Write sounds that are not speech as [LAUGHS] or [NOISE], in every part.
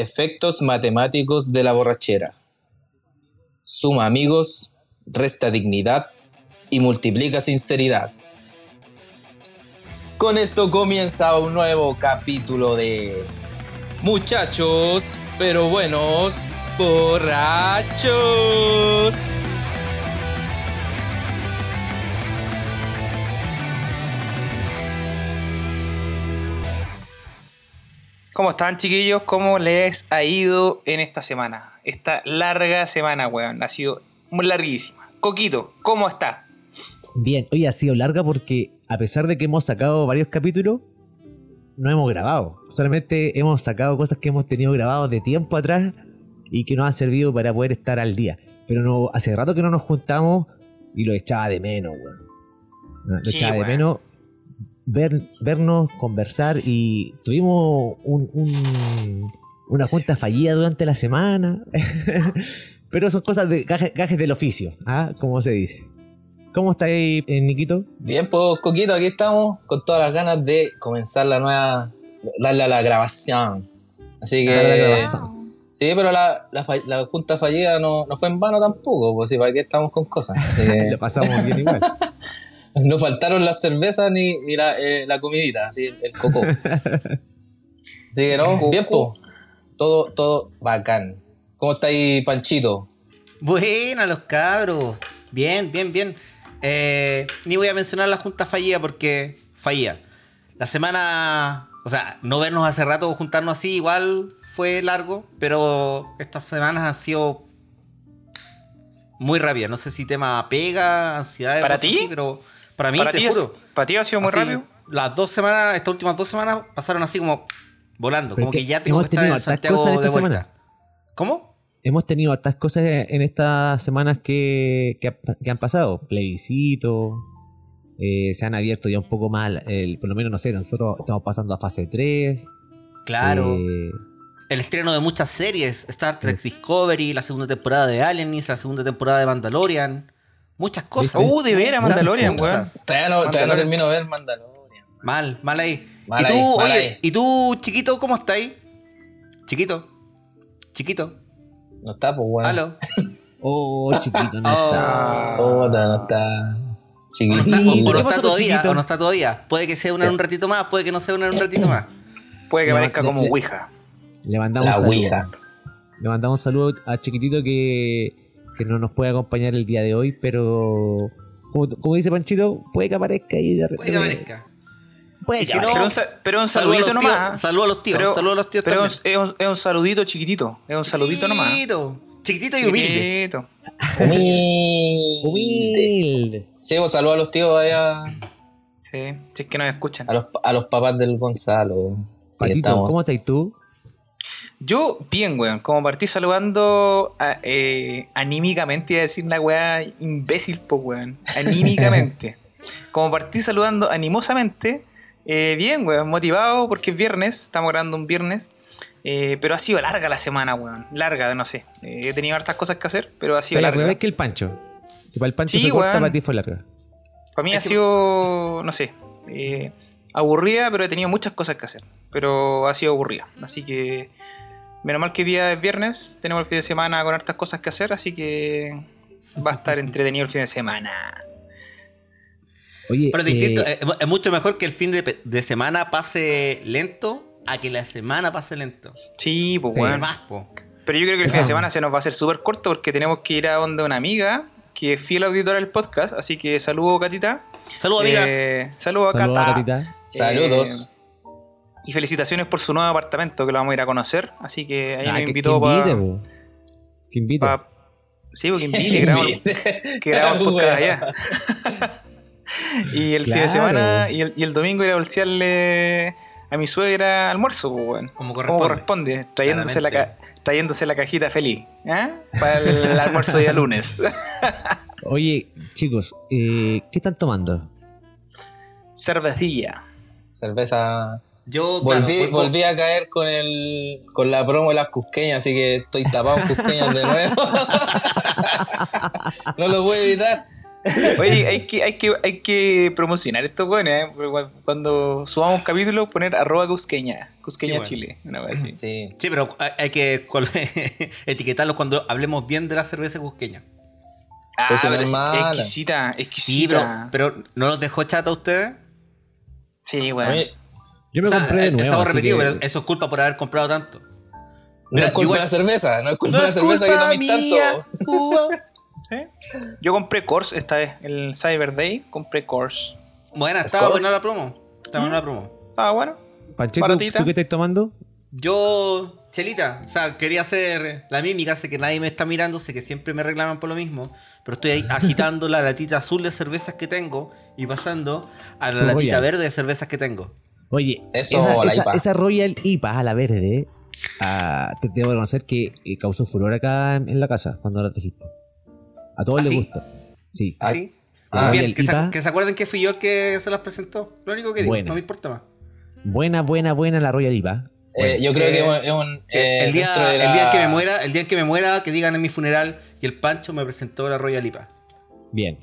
Efectos matemáticos de la borrachera. Suma amigos, resta dignidad y multiplica sinceridad. Con esto comienza un nuevo capítulo de Muchachos, pero buenos, borrachos. ¿Cómo están, chiquillos? ¿Cómo les ha ido en esta semana? Esta larga semana, weón. Ha sido muy larguísima. Coquito, ¿cómo está? Bien, hoy ha sido larga porque a pesar de que hemos sacado varios capítulos, no hemos grabado. Solamente hemos sacado cosas que hemos tenido grabados de tiempo atrás y que nos han servido para poder estar al día. Pero no, hace rato que no nos juntamos y lo echaba de menos, weón. Lo Sí, echaba de menos ver, vernos, conversar y tuvimos un- un- una junta fallida durante la semana. [LAUGHS] Pero son cosas de gajes, gajes del oficio, ¿ah? Como se dice. ¿Cómo está ahí, eh, Niquito? Bien, pues Coquito, aquí estamos con todas las ganas de comenzar la nueva, darle a la grabación. Así que... La grabación. Sí, pero la, la, la junta fallida no, no fue en vano tampoco, pues sí, para qué estamos con cosas. Así [LAUGHS] que Lo pasamos bien igual. [LAUGHS] no faltaron las cervezas ni, ni la, eh, la comidita, así, el, el coco. [LAUGHS] Así que no, bien. Todo, todo bacán. ¿Cómo está ahí, Panchito? Buena los cabros. Bien, bien, bien. Eh, ni voy a mencionar la junta fallida porque fallía. La semana, o sea, no vernos hace rato, juntarnos así, igual fue largo, pero estas semanas han sido muy rápidas. No sé si tema pega, ansiedad, ¿Para ti? así, pero para mí, ¿Para te ti, es- juro. ¿Para ti ha sido muy así, rápido? Las dos semanas, estas últimas dos semanas pasaron así como volando, Pero como que que ya tengo hemos que estar tenido en hartas Santiago cosas en de esta vuelta. semana. ¿Cómo? Hemos tenido hartas cosas en estas semanas que, que, ha- que han pasado. Plebiscito. eh, se han abierto ya un poco más, el, por lo menos no sé, nosotros estamos pasando a fase 3. Claro. eh, El estreno de muchas series, Star Trek. Discovery, la segunda temporada de Aliens, la segunda temporada de Mandalorian, muchas cosas. Uh, de veras, Mandalorian, weón. Todavía no, todavía no termino de ver Mandalorian. Mal, mal ahí. Mal ¿Y tú, ahí, mal oye, ahí. ¿y tú, chiquito, cómo estás ahí? Chiquito, chiquito, No está, pues, bueno. aló. [LAUGHS] oh, chiquito, no Oh. está. Puta, no está. ¿O Chiquitito. no está, o- o ¿Qué no pasó está todavía? chiquito? ¿O no está todavía? Puede que sea una Sí. en un ratito más, puede que no sea una en un ratito más. Puede que parezca como Ouija. Le mandamos La un saludo. Ouija. Le mandamos un saludo a Chiquitito que, que no nos puede acompañar el día de hoy, pero como, como dice Panchito, puede que aparezca ahí de Puede que aparezca. Puede que si no, Pero un, pero un saludito los tíos, nomás. saludos a los tíos, Pero- saludos a los tíos Pero también. es, un, es un saludito chiquitito. Es un saludito nomás. Chiquitito, chiquitito y humilde. Chiquitito. Humilde. Humilde. Sí, pues saludos a los tíos allá, Sí, si es que nos escuchan. a los, a los papás del Gonzalo. Patito, ¿cómo estás tú? Yo, bien, weón. Como partí saludando a- eh, anímicamente, iba a decir una weá imbécil, pues, weón. Anímicamente. [LAUGHS] como partí saludando animosamente, eh, bien, weón. Motivado porque es viernes, estamos grabando un viernes. eh, pero ha sido larga la semana, weón. Larga, no sé. He tenido hartas cosas que hacer, pero ha sido Pero al larga. revés que el Pancho. Si para el Pancho Sí, fue corta, para ti fue larga. Para mí Es ha que- sido, no sé, aburrida, pero he tenido muchas cosas que hacer. Pero ha sido aburrida. Así que, menos mal que día es viernes, tenemos el fin de semana con hartas cosas que hacer, así que va a estar entretenido el fin de semana. Oye, Pero es eh, distinto, eh, es mucho mejor que el fin de, de semana pase lento a que la semana pase lento. Sí, pues Sí. po. Pero yo creo que el fin de semana se nos va a hacer súper corto porque tenemos que ir a donde una amiga que es fiel auditora del podcast, así que saludo Catita. Saludos, amiga. Eh, saludo a saludos. Saludos. Y felicitaciones por su nuevo apartamento que lo vamos a ir a conocer. Así que ahí Ah, me que- invitó que invite, para. Que invite. Sí, porque invite, que grabamos, que grabamos [LAUGHS] podcast allá. [LAUGHS] y el fin de Claro. semana y el, y el domingo ir a bolsearle a mi suegra almuerzo, pues. Como Como corresponde. corresponde, trayéndose la, ca- trayéndose la cajita feliz, ¿ah? Para el [LAUGHS] almuerzo de día lunes. Oye, chicos, eh, ¿qué están tomando? Cervecilla. Cerveza. Yo, claro, Volví, a caer con el con la promo de las cusqueñas, así que estoy tapado en cusqueñas de nuevo. [LAUGHS] no lo puedo evitar. Oye, hay que, hay que, hay que promocionar esto, bueno, ¿eh? Cuando subamos un capítulo, poner arroba Cusqueña. Cusqueña Sí, bueno. Chile. Una vez así. Sí. Sí, pero hay, hay que col- [LAUGHS] etiquetarlo cuando hablemos bien de la cerveza cusqueña. Ah, Pues pero es exquisita, Sí, exquisita. pero, pero ¿no los dejó chata a ustedes? Sí, bueno. mí, Yo me O sea, compré de nuevo. repetido, que- pero eso es culpa por haber comprado tanto. no Mira, es culpa igual- de la cerveza, no es culpa No de la cerveza que mía. tanto. [LAUGHS] Yo compré Course esta vez, el Cyber Day, compré Course. Buena, estaba Score. buena la promo. Estaba buena la promo. Ah, bueno. Panchito, Baratita. ¿tú qué estás tomando? Yo, Chelita, o sea, quería hacer la mímica, sé que nadie me está mirando, sé que siempre me reclaman por lo mismo, pero estoy ahí agitando la latita azul de cervezas que tengo y pasando a la Su latita Royal. verde de cervezas que tengo. Oye, Eso, esa, la esa- IPA. esa Royal IPA a la verde, ah, te debo reconocer que eh, causó furor acá en, en la casa cuando la trajiste. A todos ¿Ah, les sí? gusta. Sí. Ah, ¿Sí? ah, Muy bien, que, se, IPA. que se acuerden que fui yo el que se las presentó. Lo único que digo, Buena. no me importa más. Buena, buena, buena la Royal IPA. Eh, yo creo Eh, que es un. eh, el, día, de el la- día en que me muera, el día que me muera, que digan en mi funeral y el Pancho me presentó la Royal IPA. Bien.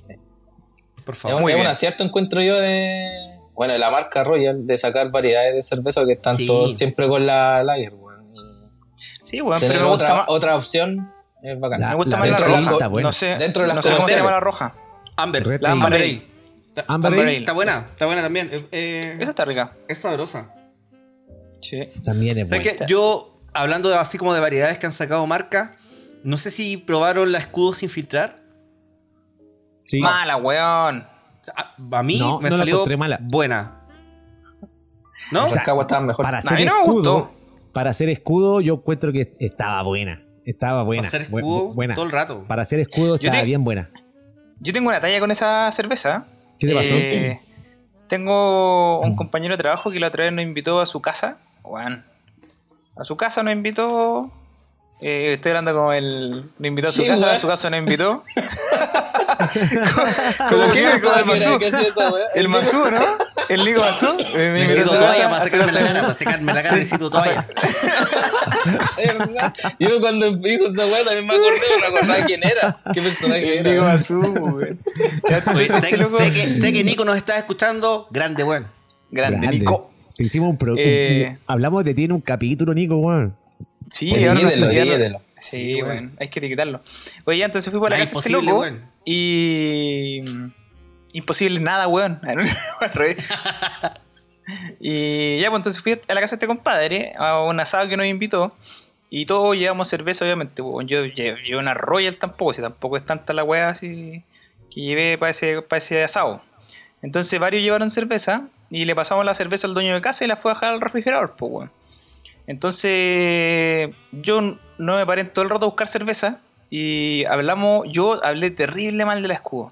Por Es favor. un, es un acierto, encuentro yo, de. Bueno, de la marca Royal, de sacar variedades de cerveza que están Sí. todos siempre con la Lager, weón. Sí, bueno, Tener pero otra, otra opción es bacán. La- me gusta la más la roja. está buena. No sé, Dentro de las no sé cómo se llama la roja. Amber. Red La. Amber Amber Ale. Ale. Está, Amber Amber Ale. Ale está buena, está buena también. Eh, eh, Esa está rica. es sabrosa. Sí. También es ¿Sabes buena. qué? Yo, hablando de, así como de variedades que han sacado marcas, no sé si probaron la escudo sin filtrar. Sí. Mala, weón. A, a mí No, me no salió mala. buena. ¿No? Las Rancagua estaban mejor. Para A hacer mí no escudo, gustó. para hacer escudo, yo encuentro que estaba buena. Estaba buena. Para hacer Bu- escudo buena. todo el rato. Para hacer escudo estaba te- bien buena. Yo tengo una talla con esa cerveza. ¿Qué te pasó? Eh, tengo un compañero de trabajo que la otra vez nos invitó a su casa. Weón. A su casa nos invitó. eh, estoy hablando como el. Nos invitó a su Sí, casa, weón. a su casa nos invitó. [LAUGHS] [LAUGHS] ¿Cómo qué? que Como el Mazú. ¿Qué es eso, weón? El Mazú, ¿no? El Nico Mazú. [LAUGHS] eh, me invitó Necesito a su casa, para secarme la cara, para secarme la necesito toalla. Yo cuando dijo esa weá también me acordé, pero no acordaba quién era. ¿Qué personaje era? Mazú, weón. Ya, Oye, este sé, que, Nico nos está escuchando. Grande, bueno. Grande, Grande. Nico. Hicimos un pro- un- Eh, Hablamos de ti en un capítulo, Nico, weón. Sí, Pues ahora dídelo, dídelo. Sí, bueno, weón. hay que etiquetarlo. Oye, ya entonces fui por la casa de este imposible, loco y. Imposible nada, weón. [LAUGHS] Al revés. y ya, pues entonces fui a la casa de este compadre, a un asado que nos invitó. Y todos llevamos cerveza, obviamente. weón. Yo lle- llevé una Royal tampoco, si tampoco es tanta la weá así que llevé para ese, para ese asado. Entonces varios llevaron cerveza y le pasamos la cerveza al dueño de casa y la fue a dejar al refrigerador, pues, weón. Entonces, yo no me paré en todo el rato a buscar cerveza y hablamos, yo hablé terrible mal de la escudo.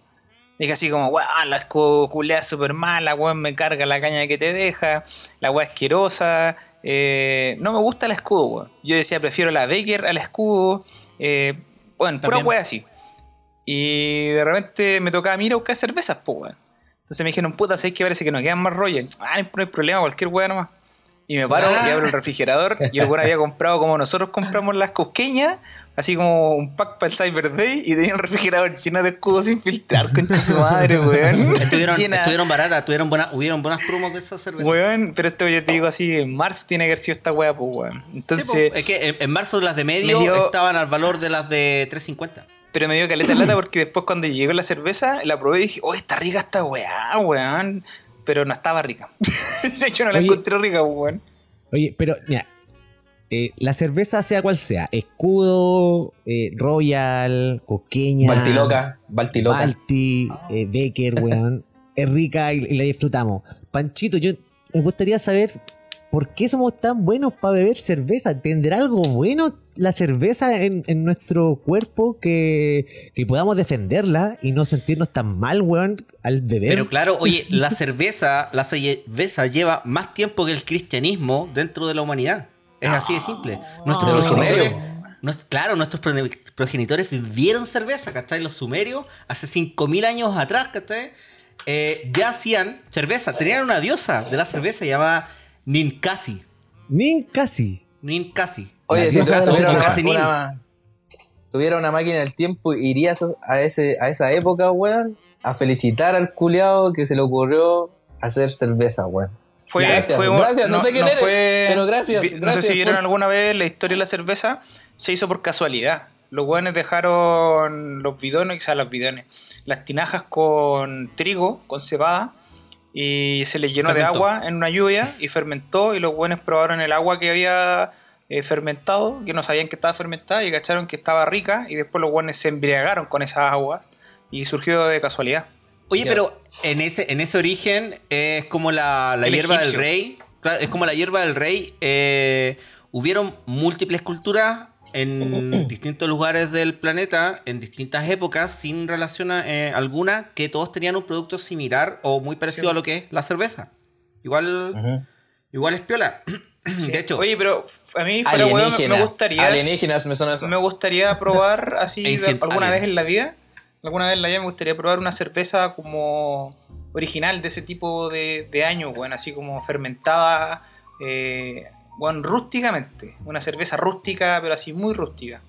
Dije así como, weón, la escudo culea súper mala, weón, me carga la caña que te deja, la weá asquerosa, eh, no me gusta la escudo, weón. Yo decía, prefiero la Baker a la escudo, eh, bueno, pura También. weá así. Y de repente me tocaba a mí ir a buscar cervezas, pues, weón. Entonces me dijeron, puta, ¿sabes que parece que nos quedan más Royals? Ah, no hay problema, cualquier weá nomás. Y me paro Ah. y abro el refrigerador [LAUGHS] y el weón había comprado como nosotros compramos las cosqueñas, así como un pack para el Cyber Day y tenía el refrigerador lleno de escudos sin filtrar, concha su madre, weón. [LAUGHS] Estuvieron, estuvieron baratas, estuvieron buenas, hubieron buenas promos de esa cerveza. Weón, pero esto yo te digo así, en marzo tiene que haber sido esta weá, pues weón. Sí, po, Entonces, es que en, en marzo las de medio me dio- estaban al valor de las de 350. Pero me dio caleta de lata [CLEARS THROAT] porque después cuando llegó la cerveza, la probé y dije, oh, está rica esta weá, weón. Pero no estaba rica. [LAUGHS] yo no la Oye. encontré rica, weón. Oye, pero, mira, eh, la cerveza sea cual sea, escudo, eh, Royal, Coqueña, Baltiloca, Baltiloca. Balti, eh, Becker, weón, [LAUGHS] es rica y, y la disfrutamos. Panchito, yo me gustaría saber por qué somos tan buenos para beber cerveza. ¿Tendrá algo bueno la cerveza en, en nuestro cuerpo que, que podamos defenderla y no sentirnos tan mal, weón, al beber? Pero claro, oye, [LAUGHS] la cerveza, la cerveza lleva más tiempo que el cristianismo dentro de la humanidad. Es así de simple. Nuestros De los progenitores, sumerios. nues- claro, nuestros progenitores vivieron cerveza, ¿cachai? Los sumerios, hace 5.000 años atrás, ¿cachai? Eh, ya hacían cerveza. Tenían una diosa de la cerveza llamada Ninkasi. Ni casi. Ninkasi. Oye, si tuviera una, una- tuviera una máquina del tiempo, ¿irías a, ese, a esa época, weón? a felicitar al culiao que se le ocurrió hacer cerveza, weón. Fue, Gracias, fue- gracias, no sé quién eres, pero gracias, vi- No sé si vieron por- alguna vez la historia de la cerveza, se hizo por casualidad. Los hueones dejaron los bidones, o sea, los bidones, las tinajas con trigo, con cebada, y se les llenó Fermentó. de agua en una lluvia y fermentó, y los hueones probaron el agua que había eh, fermentado, que no sabían que estaba fermentada, y cacharon que estaba rica, y después los hueones se embriagaron con esa agua, y surgió de casualidad. Oye, pero en ese, en ese origen es como la, la hierba egipcio. del rey. Claro, es como la hierba del rey. eh, hubieron múltiples culturas en [CLEARS THROAT] distintos lugares del planeta, en distintas épocas, sin relación a, eh, alguna, que todos tenían un producto similar o muy parecido Sí. a lo que es la cerveza. Igual, Ujú. igual es piola. [CLEARS THROAT] De hecho, Oye, pero a mí, fuera hueón, me- gustaría... Alienígenas me suena eso. Me gustaría probar [LAUGHS] así de- alguna Alien. vez en la vida. Alguna vez en la vida me gustaría probar una cerveza como original de ese tipo de, de año, bueno, así como fermentada, eh, bueno, rústicamente. Una cerveza rústica, pero así muy rústica.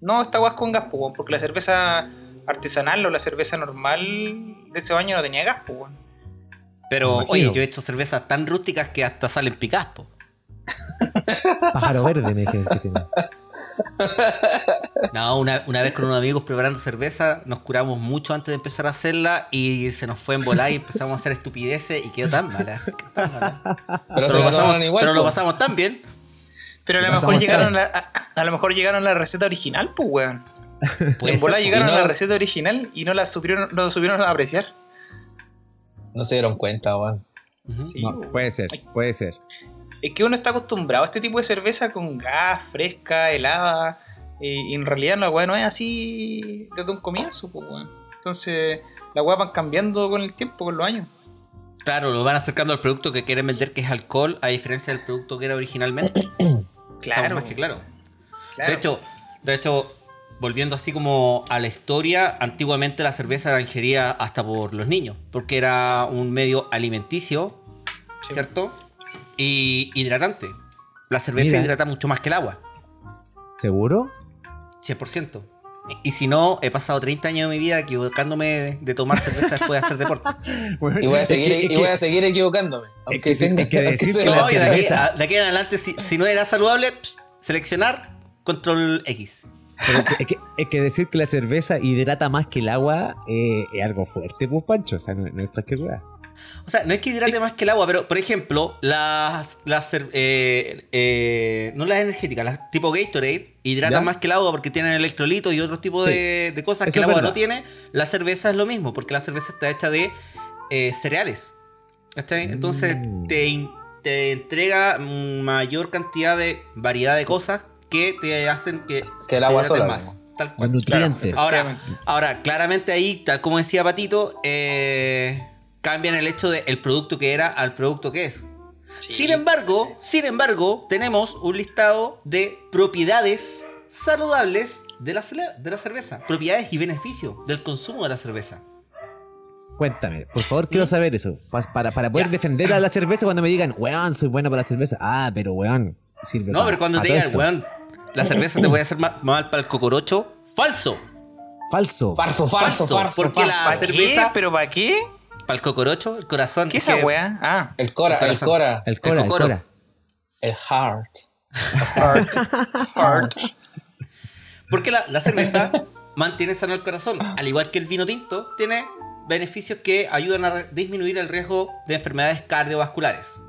No esta guas con gas, porque la cerveza artesanal o la cerveza normal de ese año no tenía gas, weón. pero oye, yo he hecho cervezas tan rústicas que hasta salen picaspo. Pájaro verde, me dijeron que se llama. No, una, una vez con unos amigos preparando cerveza, nos curamos mucho antes de empezar a hacerla y se nos fue en volar y empezamos a hacer estupideces y quedó tan mala. quedó tan mala. Pero, se lo pasamos, igual. pero lo pasamos tan bien. Pero a lo mejor llegaron a, a- a lo mejor llegaron a la receta original, pues, weón. [LAUGHS] Puede En bola ser, llegaron no a la receta original y no la supieron, no la supieron apreciar. No se dieron cuenta, weón. Ujú. Sí, No, weón. puede ser, puede ser. Es que uno está acostumbrado a este tipo de cerveza con gas, fresca, helada. y en realidad la weá no es así desde un comienzo, pues weón. Entonces, las weas van cambiando con el tiempo, con los años. Claro, lo van acercando al producto que quieren vender, que es alcohol, a diferencia del producto que era originalmente. [CLEARS THROAT] Estamos Claro. más que claro. claro. De hecho, de hecho, volviendo así como a la historia, antiguamente la cerveza era ingerida hasta por los niños, porque era un medio alimenticio, Sí. ¿cierto? Y hidratante. La cerveza Mira. hidrata mucho más que el agua, ¿Seguro? 100%. Y si no, he pasado 30 años de mi vida equivocándome de, tomar cerveza después de hacer deporte. [LAUGHS] Bueno, Y voy a es seguir, que- es y que- voy a seguir equivocándome. Aunque que se- tenga- hay que [LAUGHS] decir sea- que la No, y de aquí, cerveza- de aquí en adelante, si, si no era saludable, pss, seleccionar control X. pero es que- es que, es que decir que la cerveza hidrata más que el agua eh, es algo fuerte, pues, Pancho. O sea, no, no es cualquier weá. O sea, no es que hidrate más que el agua, pero por ejemplo, las, las eh, eh, no las energéticas, las tipo Gatorade, hidratan ¿Ya? más que el agua porque tienen electrolitos y otros tipos Sí. de, de cosas Eso que el agua verdad. no tiene. La cerveza es lo mismo, porque la cerveza está hecha de eh, cereales. ¿Cachai? Entonces Mm. te, te entrega mayor cantidad de variedad de cosas que te hacen que, Que el te agua hidraten sola, más. Tal nutrientes. Ahora, ahora, claramente ahí, tal como decía Patito, eh, cambian el hecho del producto que era al producto que es. Sí. Sin embargo, sin embargo, tenemos un listado de propiedades saludables de la, de la cerveza. Propiedades y beneficios del consumo de la cerveza. Cuéntame, por favor, quiero saber eso. Pa- Para, para poder Ya. defender a la cerveza cuando me digan, weón, soy bueno para la cerveza. Ah, pero weón, sirve No, pa- pero cuando te digan, esto. weón, la cerveza te puede hacer ma- mal para el cocorocho, falso. Falso. Farso, farso, Falso, farso. porque farso. la- ¿Para qué? cerveza- ¿Pero para qué? Para el cocorocho, el corazón. ¿Qué es esa weá? Ah, El Cora, El. Cora, El Cora, el, cocoro. Cora. el Heart. hard. hard. Porque la, la cerveza [LAUGHS] mantiene sano el corazón. Al igual que el vino tinto, tiene beneficios que ayudan a disminuir el riesgo de enfermedades cardiovasculares.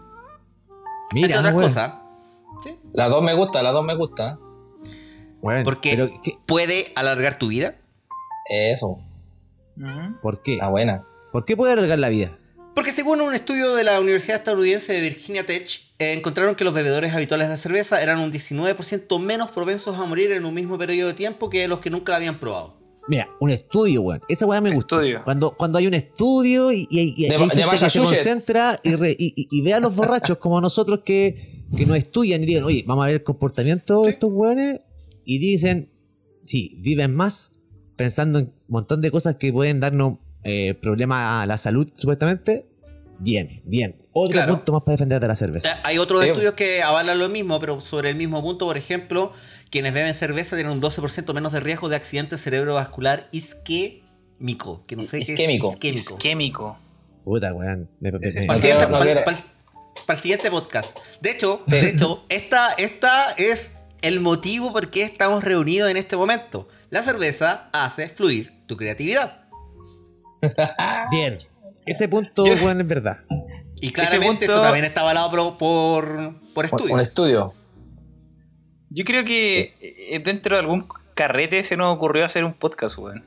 Mira, Entre otras weón. cosas. ¿sí? Las dos me gusta, las dos me gusta. Weón, Porque pero ¿qué? puede alargar tu vida. Eso, Ujú. ¿Por qué? está buena. ¿Por qué puede alargar la vida? Porque según un estudio de la Universidad Estadounidense de Virginia Tech, eh, encontraron que los bebedores habituales de cerveza eran un 19% menos propensos a morir en un mismo periodo de tiempo que los que nunca la habían probado. Mira, un estudio, weón. Esa weá me gusta. Estudio. Cuando, cuando hay un estudio y, y- De- hay gente que se concentra y, re- y- y- y ve a los borrachos como nosotros que, que nos estudian y digan, oye, vamos a ver el comportamiento de estos weones y dicen, sí, viven más pensando en un montón de cosas que pueden darnos eh, problemas a la salud, supuestamente. Bien, bien. Otro Claro. punto más para defender de la O cerveza. sea, hay otros Sí. estudios que avalan lo mismo, pero sobre el mismo punto, por ejemplo, quienes beben cerveza tienen un 12% menos de riesgo de accidente cerebrovascular Isquémico, que no sé qué Isquémico. es isquémico. Isquémico. Puta, weón. Me- me- Ese me- Para el, No quiero- siguiente, no para- para para el siguiente podcast. De hecho, Sí. de hecho esta, esta es el motivo por qué estamos reunidos en este momento. La cerveza hace fluir tu creatividad. [LAUGHS] Bien. Ese punto, Yo- weón, es verdad. Y claramente punto- esto también está avalado por, por, por Un, estudios. un estudio. Yo creo que eh, dentro de algún carrete se nos ocurrió hacer un podcast, weón.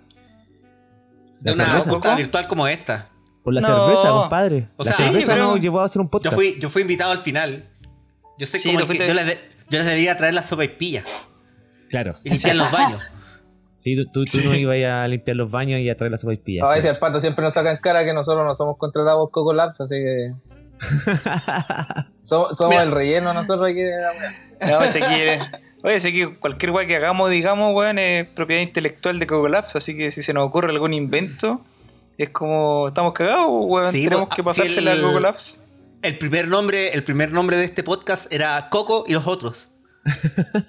La de una cerveza. virtual como esta. Por la No. cerveza, compadre. O la sea, cerveza sí, nos llevó a hacer un Yo podcast. fui, yo fui invitado al final. Yo sé Sí, como lo el que- fuiste- yo, les de- yo les debería traer la sopa y pilla Claro. y limpiar los baños. [LAUGHS] Sí, tú, tú, tú no ibas a limpiar los baños y a traer la sopa y pilla. A veces el pato siempre nos saca en cara que nosotros no somos contratados por Coco Labs, así que. [LAUGHS] So- somos Mira. el relleno nosotros aquí de la wea. No, ese quiere. Oye, que cualquier weá que hagamos, digamos, weón, es propiedad intelectual de Coco Labs, así que si se nos ocurre algún invento, es como estamos cagados, weón. Sí, Tenemos pues, que ah, pasársela el- a Coco Labs. El primer nombre, el primer nombre de este podcast era Coco y los otros.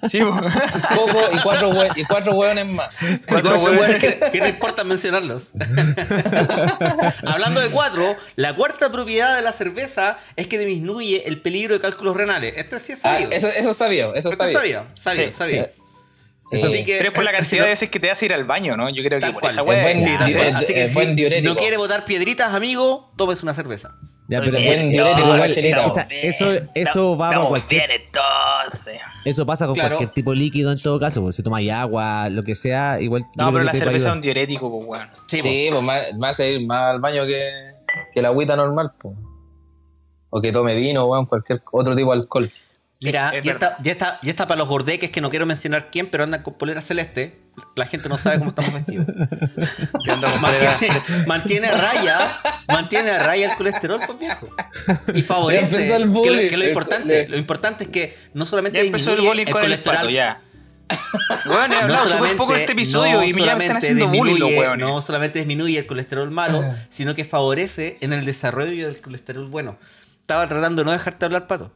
Sí. [LAUGHS] Coco y cuatro, hue- y cuatro hueones más. Cuatro Cuatro hueones. hueones que, que no importa mencionarlos. [LAUGHS] Hablando de cuatro, la cuarta propiedad de la cerveza es que disminuye el peligro de cálculos renales. Esto sí es Ah, sabido. eso, eso es sabio, eso es es sabido, sabido, Sí, sabido. Sí. Que- Pero es por la si cantidad no- de veces que te hace ir al baño, ¿no? Yo creo que por cual. esa Es weá. buen- es- Así que es si buen diurético. no quiere botar piedritas, amigo, tómese una cerveza. Ya, pero Bien, buen diurético, no, igual, estamos chelita. esa- eso, eso va con cualquier. bien entonces. Eso pasa con Claro. cualquier tipo de líquido en todo caso. porque Si tomas agua, lo que sea, igual. yo No, pero la cerveza es un diurético, pues, weón. Sí, Sí, pues más, más a ir más al baño que, que la agüita normal, pues. O que tome vino, weón, cualquier otro tipo de alcohol. Mira, es ya está, ya, está, ya está para los gordeques que no quiero mencionar quién, pero andan con polera celeste. La gente no sabe cómo estamos vestidos. [LAUGHS] Mantiene, mantiene a raya, mantiene a raya el colesterol, pues viejo. Y favorece. empezó el que, lo, que lo El- importante, lo importante es que no solamente Ya empezó el bullying con el pato, ya. Bueno, he no hablado súper solamente- poco de este episodio no y me ya me están solamente haciendo bullying los. No solamente disminuye el colesterol malo, sino que favorece en el desarrollo del colesterol bueno. Estaba tratando de no dejarte hablar, pato.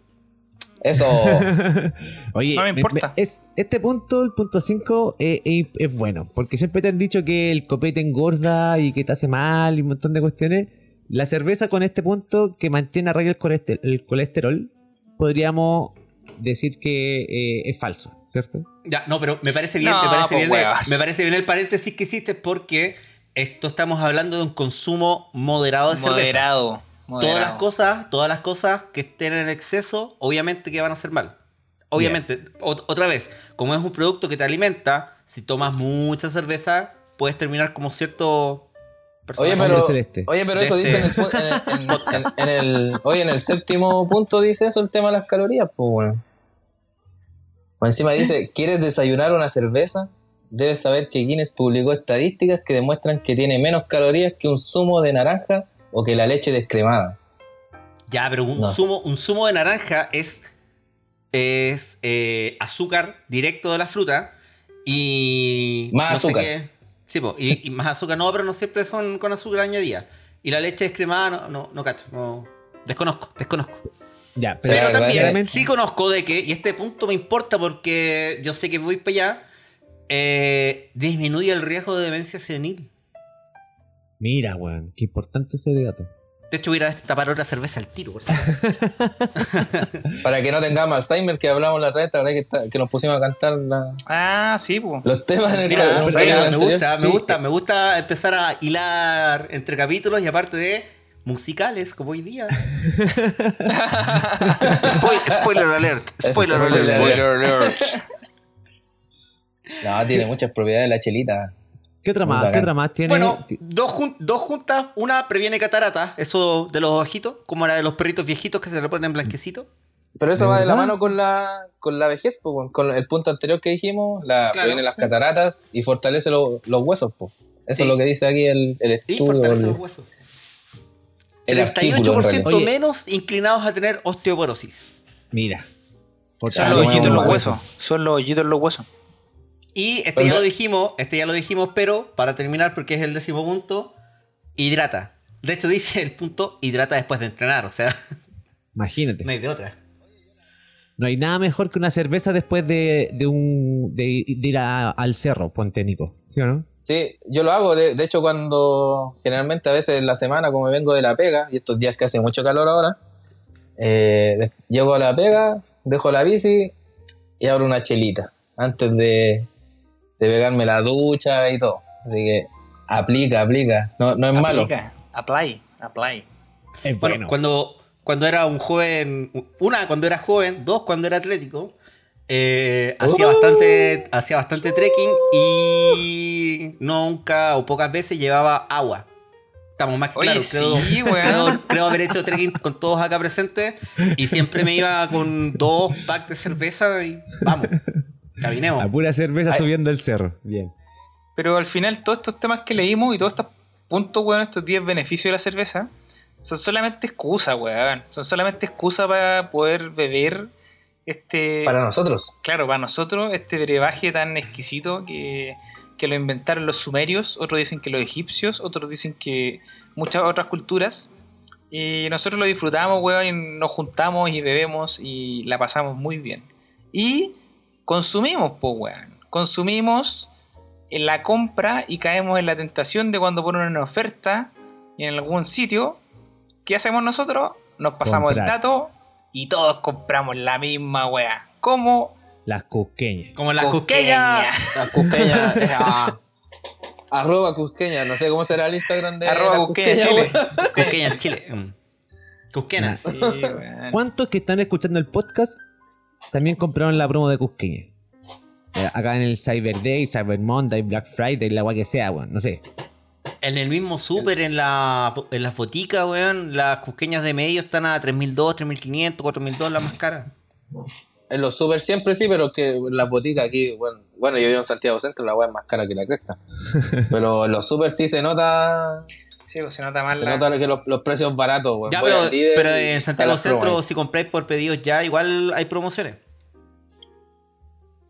Eso. [LAUGHS] Oye, No me importa. me- es, este punto, el punto 5, es, es- es bueno. Porque siempre te han dicho que el copete engorda y que te hace mal y un montón de cuestiones. La cerveza con este punto que mantiene a raya el colesterol, el colesterol podríamos decir que eh, es falso, ¿cierto? Ya, no, pero me parece bien, No, me parece pues, bien, weón. me parece bien el paréntesis que hiciste porque esto estamos hablando de un consumo moderado de cerveza. Moderado. Moderado. Todas las cosas, todas las cosas que estén en exceso, obviamente que van a hacer mal. Obviamente, ot- otra vez, como es un producto que te alimenta, si tomas mucha cerveza, puedes terminar como cierto Oye, personaje. pero, oye, pero De eso este dice en el, pu- en, el- en- [LAUGHS] en- en el, oye, en el séptimo punto dice eso, el tema de las calorías, pues, weón. O encima dice, [LAUGHS] ¿quieres desayunar una cerveza? Debes saber que Guinness publicó estadísticas que demuestran que tiene menos calorías que un zumo de naranja o que la leche descremada. Ya, pero un, No zumo, un zumo de naranja es, es eh, azúcar directo de la fruta y... Más no sé azúcar. qué. Sí, po, y, y más azúcar. No, pero no siempre son con azúcar añadida. Y la leche descremada, no, no, no cacho. No, desconozco, desconozco. Ya, Pero también sí conozco de que, y este punto me importa porque yo sé que voy para allá, eh, disminuye el riesgo de demencia senil. Mira, weón, qué importante ese dato. De hecho, voy a destapar otra cerveza al tiro. por favor. [LAUGHS] Para que no tengamos Alzheimer, que hablamos la otra vez, la verdad que, está- que nos pusimos a cantar la- Ah, sí, pues. los temas en el Mira, me gusta, me Sí. gusta, me gusta empezar a hilar entre capítulos y aparte de musicales como hoy día. [LAUGHS] Spoil- spoiler alert. Spoiler eso, alert. spoiler Spoiler alert. [LAUGHS] No, tiene muchas propiedades la chelita. ¿Qué otra más? ¿Qué bacán. otra más tiene? Bueno, dos, jun- dos juntas, una previene catarata, eso de los ojitos, como la de los perritos viejitos que se le ponen blanquecito. Pero eso ¿De va de la mano con la, con la vejez, po, con el punto anterior que dijimos, la Claro. previene las cataratas y fortalece lo- los huesos. Po. Eso Sí. es lo que dice aquí el, el Y estudio. fortalece el- los huesos. el artículo, en 38% realidad. Oye. menos inclinados a tener osteoporosis. Mira. Son los hoyitos en los huesos. Son los hoyitos en los huesos. Y este Pues ya lo dijimos, este ya lo dijimos, pero para terminar, porque es el décimo punto, hidrata. De hecho, dice el punto hidrata después de entrenar, o sea, [LAUGHS] Imagínate. no hay de otra. No hay nada mejor que una cerveza después de, de un de, de ir a- al cerro, ponte Nico. ¿Sí o no? Sí, yo lo hago. De, de hecho, cuando generalmente a veces en la semana, como vengo de la pega, y estos días que hace mucho calor ahora, eh, llego a la pega, dejo la bici y abro una chelita antes de, de pegarme la ducha y todo. Así que aplica, aplica. No, no es malo. Aplica, Apply, apply. Es Bueno, bueno. cuando, cuando era un joven, una, cuando era joven, dos, cuando era atlético, eh, hacía Uh. bastante, hacía bastante trekking y nunca o pocas veces llevaba agua. Estamos más Oye, claros. Creo, sí, creo, creo haber hecho trekking con todos acá presentes y siempre me iba con dos packs de cerveza y vamos, caminemos. A pura cerveza Ay. subiendo el cerro. Bien. Pero al final todos estos temas que leímos y todos estos puntos, weón, estos 10 beneficios de la cerveza, son solamente excusas, weón. Son solamente excusas para poder beber este... Para nosotros. Claro, para nosotros este brebaje tan exquisito que, que lo inventaron los sumerios, otros dicen que los egipcios, otros dicen que muchas otras culturas. Y nosotros lo disfrutamos, weón, y nos juntamos y bebemos y la pasamos muy bien. Y consumimos, pues, weón. Consumimos en la compra y caemos en la tentación de cuando ponen una oferta y en algún sitio, ¿qué hacemos nosotros? Nos pasamos Comprar. el dato y todos compramos la misma weá. ¿Cómo? Las cusqueñas. Como las Cusqueña. cusqueñas. La cusqueña. es a- arroba cusqueña. No sé cómo será el Instagram de Arroba Cusqueña cusqueña, Chile. weón. Cusqueñas en Chile. mm. Cusquenas. Sí. ¿Cuántos que están escuchando el podcast también compraron la promo de Cusqueña? Eh, Acá en el Cyber Day, Cyber Monday, Black Friday, la agua que sea, weón. No sé. En el mismo súper, en la en las boticas, weón, las cusqueñas de medio están a 3.200, 3.500, 4.200 las más caras. En los super siempre sí, pero que las boticas aquí, bueno, bueno, yo vivo en Santiago Centro, la weá es más cara que la cresta. [LAUGHS] Pero en los super sí se nota, Sí, pues se nota más se la- nota que los, los precios baratos, weón. Ya, pero, pero en Santiago Centro, si compráis por pedidos ya, igual hay promociones.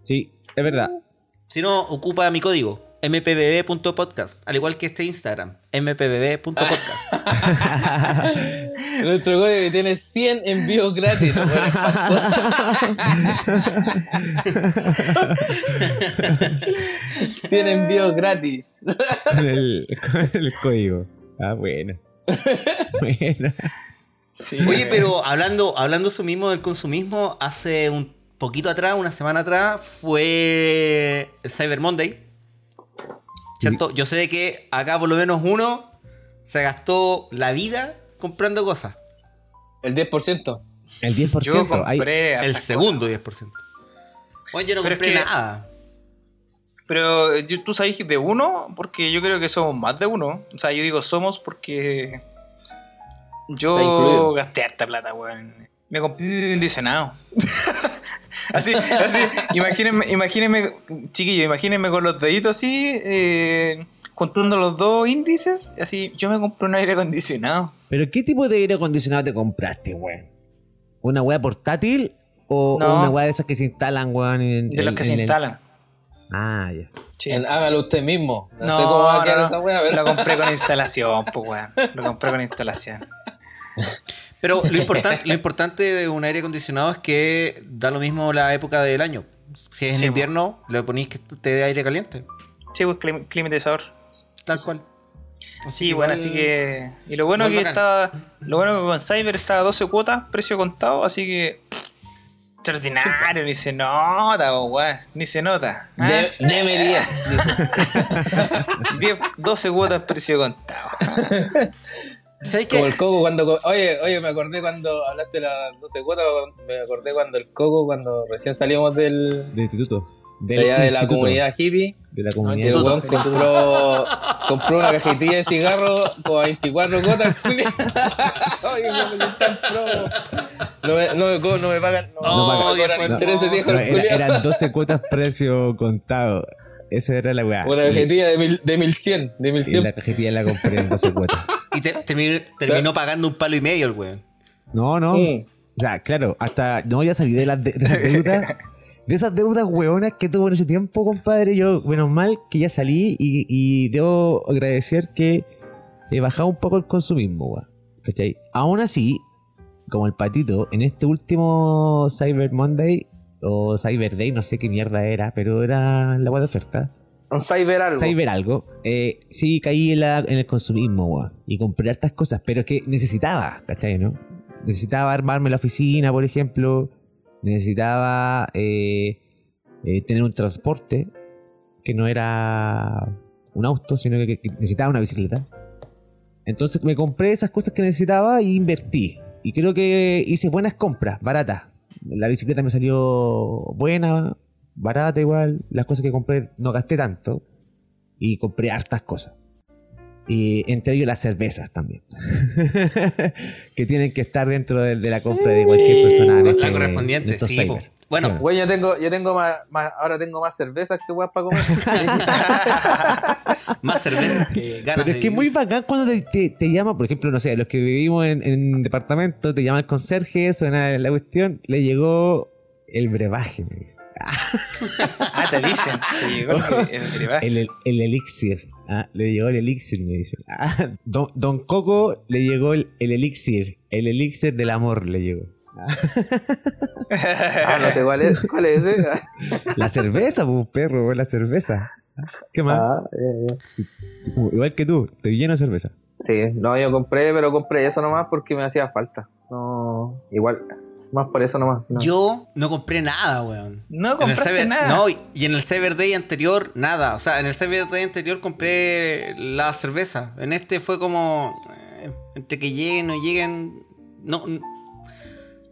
Sí, es verdad. Si no, ocupa mi código, mpbb.podcast, al igual que este Instagram, mpbb.podcast. [LAUGHS] Nuestro código que tiene 100 envíos gratis, ¿no? Bueno, es falso. [LAUGHS] [LAUGHS] 100 envíos gratis. Con el, con el código. Ah, bueno. [LAUGHS] bueno. Sí, Oye, pero hablando, hablando eso mismo del consumismo, hace un poquito atrás, una semana atrás, fue el Cyber Monday. ¿Cierto? Yo sé de que acá por lo menos uno se gastó la vida comprando cosas. El 10%. El 10%. Yo hay- compré El hartas segundo cosas. 10%. Oye, yo no Pero es compré que- nada. Pero eh, tú sabes de uno, porque yo creo que somos más de uno. O sea, yo digo somos porque yo gasté harta plata, weón. Me compré un indicionado. [LAUGHS] así, así, imagínense, imagínense, chiquillo, imagínense con los deditos así, eh, juntando los dos índices, así, yo me compré un aire acondicionado. ¿Pero qué tipo de aire acondicionado te compraste, weón? ¿Una weá portátil o, una weá de esas que se instalan, weón? en- De los que en se el- instalan. Ah, ya. Sí. En- hágalo usted mismo. No, sé cómo va a quedar no, esa weá, pero. Lo compré con instalación, pues weón. Lo compré con instalación. [LAUGHS] Pero lo importante, lo importante de un aire acondicionado es que da lo mismo la época del año. Si es en Sí, invierno, le ponéis que te dé aire caliente. Sí, pues clim- climatizador. Tal cual. Sí, Igual- bueno, así que. Y lo bueno que bacán. estaba. Lo bueno que con Cyber estaba a 12 cuotas, precio contado, así que. Extraordinario, ni se nota, weón. Ni se nota. ¿ah? [LAUGHS] De- deme 10. dice. 10, 12 cuotas, precio contado. ¿Sabes Como qué? el coco cuando. co- Oye, oye, me acordé cuando hablaste de las 12 cuotas. Me acordé cuando el coco, cuando recién salimos del. Del instituto. De, allá de la comunidad hippie. De la Y comunidad. el weón compró, compró una cajetilla de cigarro con 24 cuotas. culiao. Oye. No me, no, no me pagan. No, No no me pagan, no. era- eran 12 cuotas precio contado. Esa era la weá. Una Y- cajetilla de, mil, de 1100. De Y 1100. la cajetilla la compré en 12 cuotas. Y te- terminó, terminó pagando un palo y medio el weón. No, no. Mm. O sea, claro, hasta no voy a salir de, las de, de. [LAUGHS] De esas deudas hueonas que tuve en ese tiempo, compadre. Yo, menos mal que ya salí y, y debo agradecer que he bajado un poco el consumismo, weón. ¿Cachai? Aún así, como el patito, en este último Cyber Monday o Cyber Day, no sé qué mierda era, pero era la web de oferta. Un cyber algo. Cyber algo. Eh, sí, caí en, la- en el consumismo, weón. Y compré hartas cosas, pero es que necesitaba, ¿cachai, no? Necesitaba armarme la oficina, por ejemplo. Necesitaba eh, eh, tener un transporte que no era un auto, sino que, que necesitaba una bicicleta. Entonces me compré esas cosas que necesitaba y invertí. Y creo que hice buenas compras, baratas. La bicicleta me salió buena, barata igual. Las cosas que compré no gasté tanto. Y compré hartas cosas. Y entre ellos las cervezas también. [LAUGHS] que tienen que estar dentro de, de la compra de cualquier persona. La este- correspondiente, en estos sí, cyber. Bueno, Sí, Güey, yo tengo, yo tengo más, más- ahora tengo más cervezas que weas para comer. [LAUGHS] [LAUGHS] más cerveza que ganas Pero es que es muy bacán cuando te, te, te llama, por ejemplo, no sé, los que vivimos en, en departamento, te llama el conserje, suena la cuestión, le llegó el brebaje, me dice. Ah, te dicen. Te llegó el, el brebaje. El, el- el elixir. Ah, le llegó el elixir, me dicen. [LAUGHS] Ah, don, don Coco le llegó el, el elixir. El elixir del amor le llegó. ah, [LAUGHS] no sé cuál es, cuál es ese. [LAUGHS] La cerveza, pues, perro, la cerveza. ¿Qué más? Ah, eh, Igual que tú, estoy lleno de cerveza. Sí, no, yo compré, pero compré eso nomás porque me hacía falta. No, igual, más por eso nomás. no. Yo no compré nada, weón. No compraste Cyber- nada. No, y en el Cyber Day anterior, nada. O sea, en el Cyber Day anterior compré la cerveza. En este fue como. eh, entre que lleguen o lleguen. No.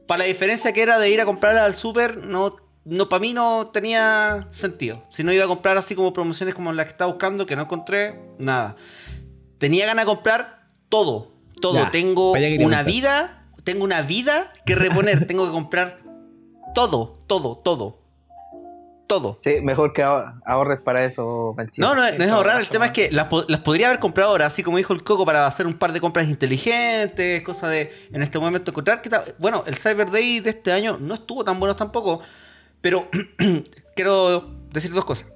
Para la diferencia que era de ir a comprarla al super, no. No, para mí no tenía sentido. Si no iba a comprar así como promociones como las que estaba buscando, que no encontré, nada. Tenía ganas de comprar todo. Todo. Ya, tengo una vida. Tengo una vida que reponer. [LAUGHS] tengo que comprar todo, todo, todo. Todo. Sí, mejor que ahor- ahorres para eso, Panchito. No, no, no es ahorrar. El tema es que las, las podría haber comprado ahora, así como dijo el Coco, para hacer un par de compras inteligentes, cosas de en este momento encontrar. Que bueno, el Cyber Day de este año no estuvo tan bueno tampoco, pero [CLEARS THROAT] quiero decir dos cosas.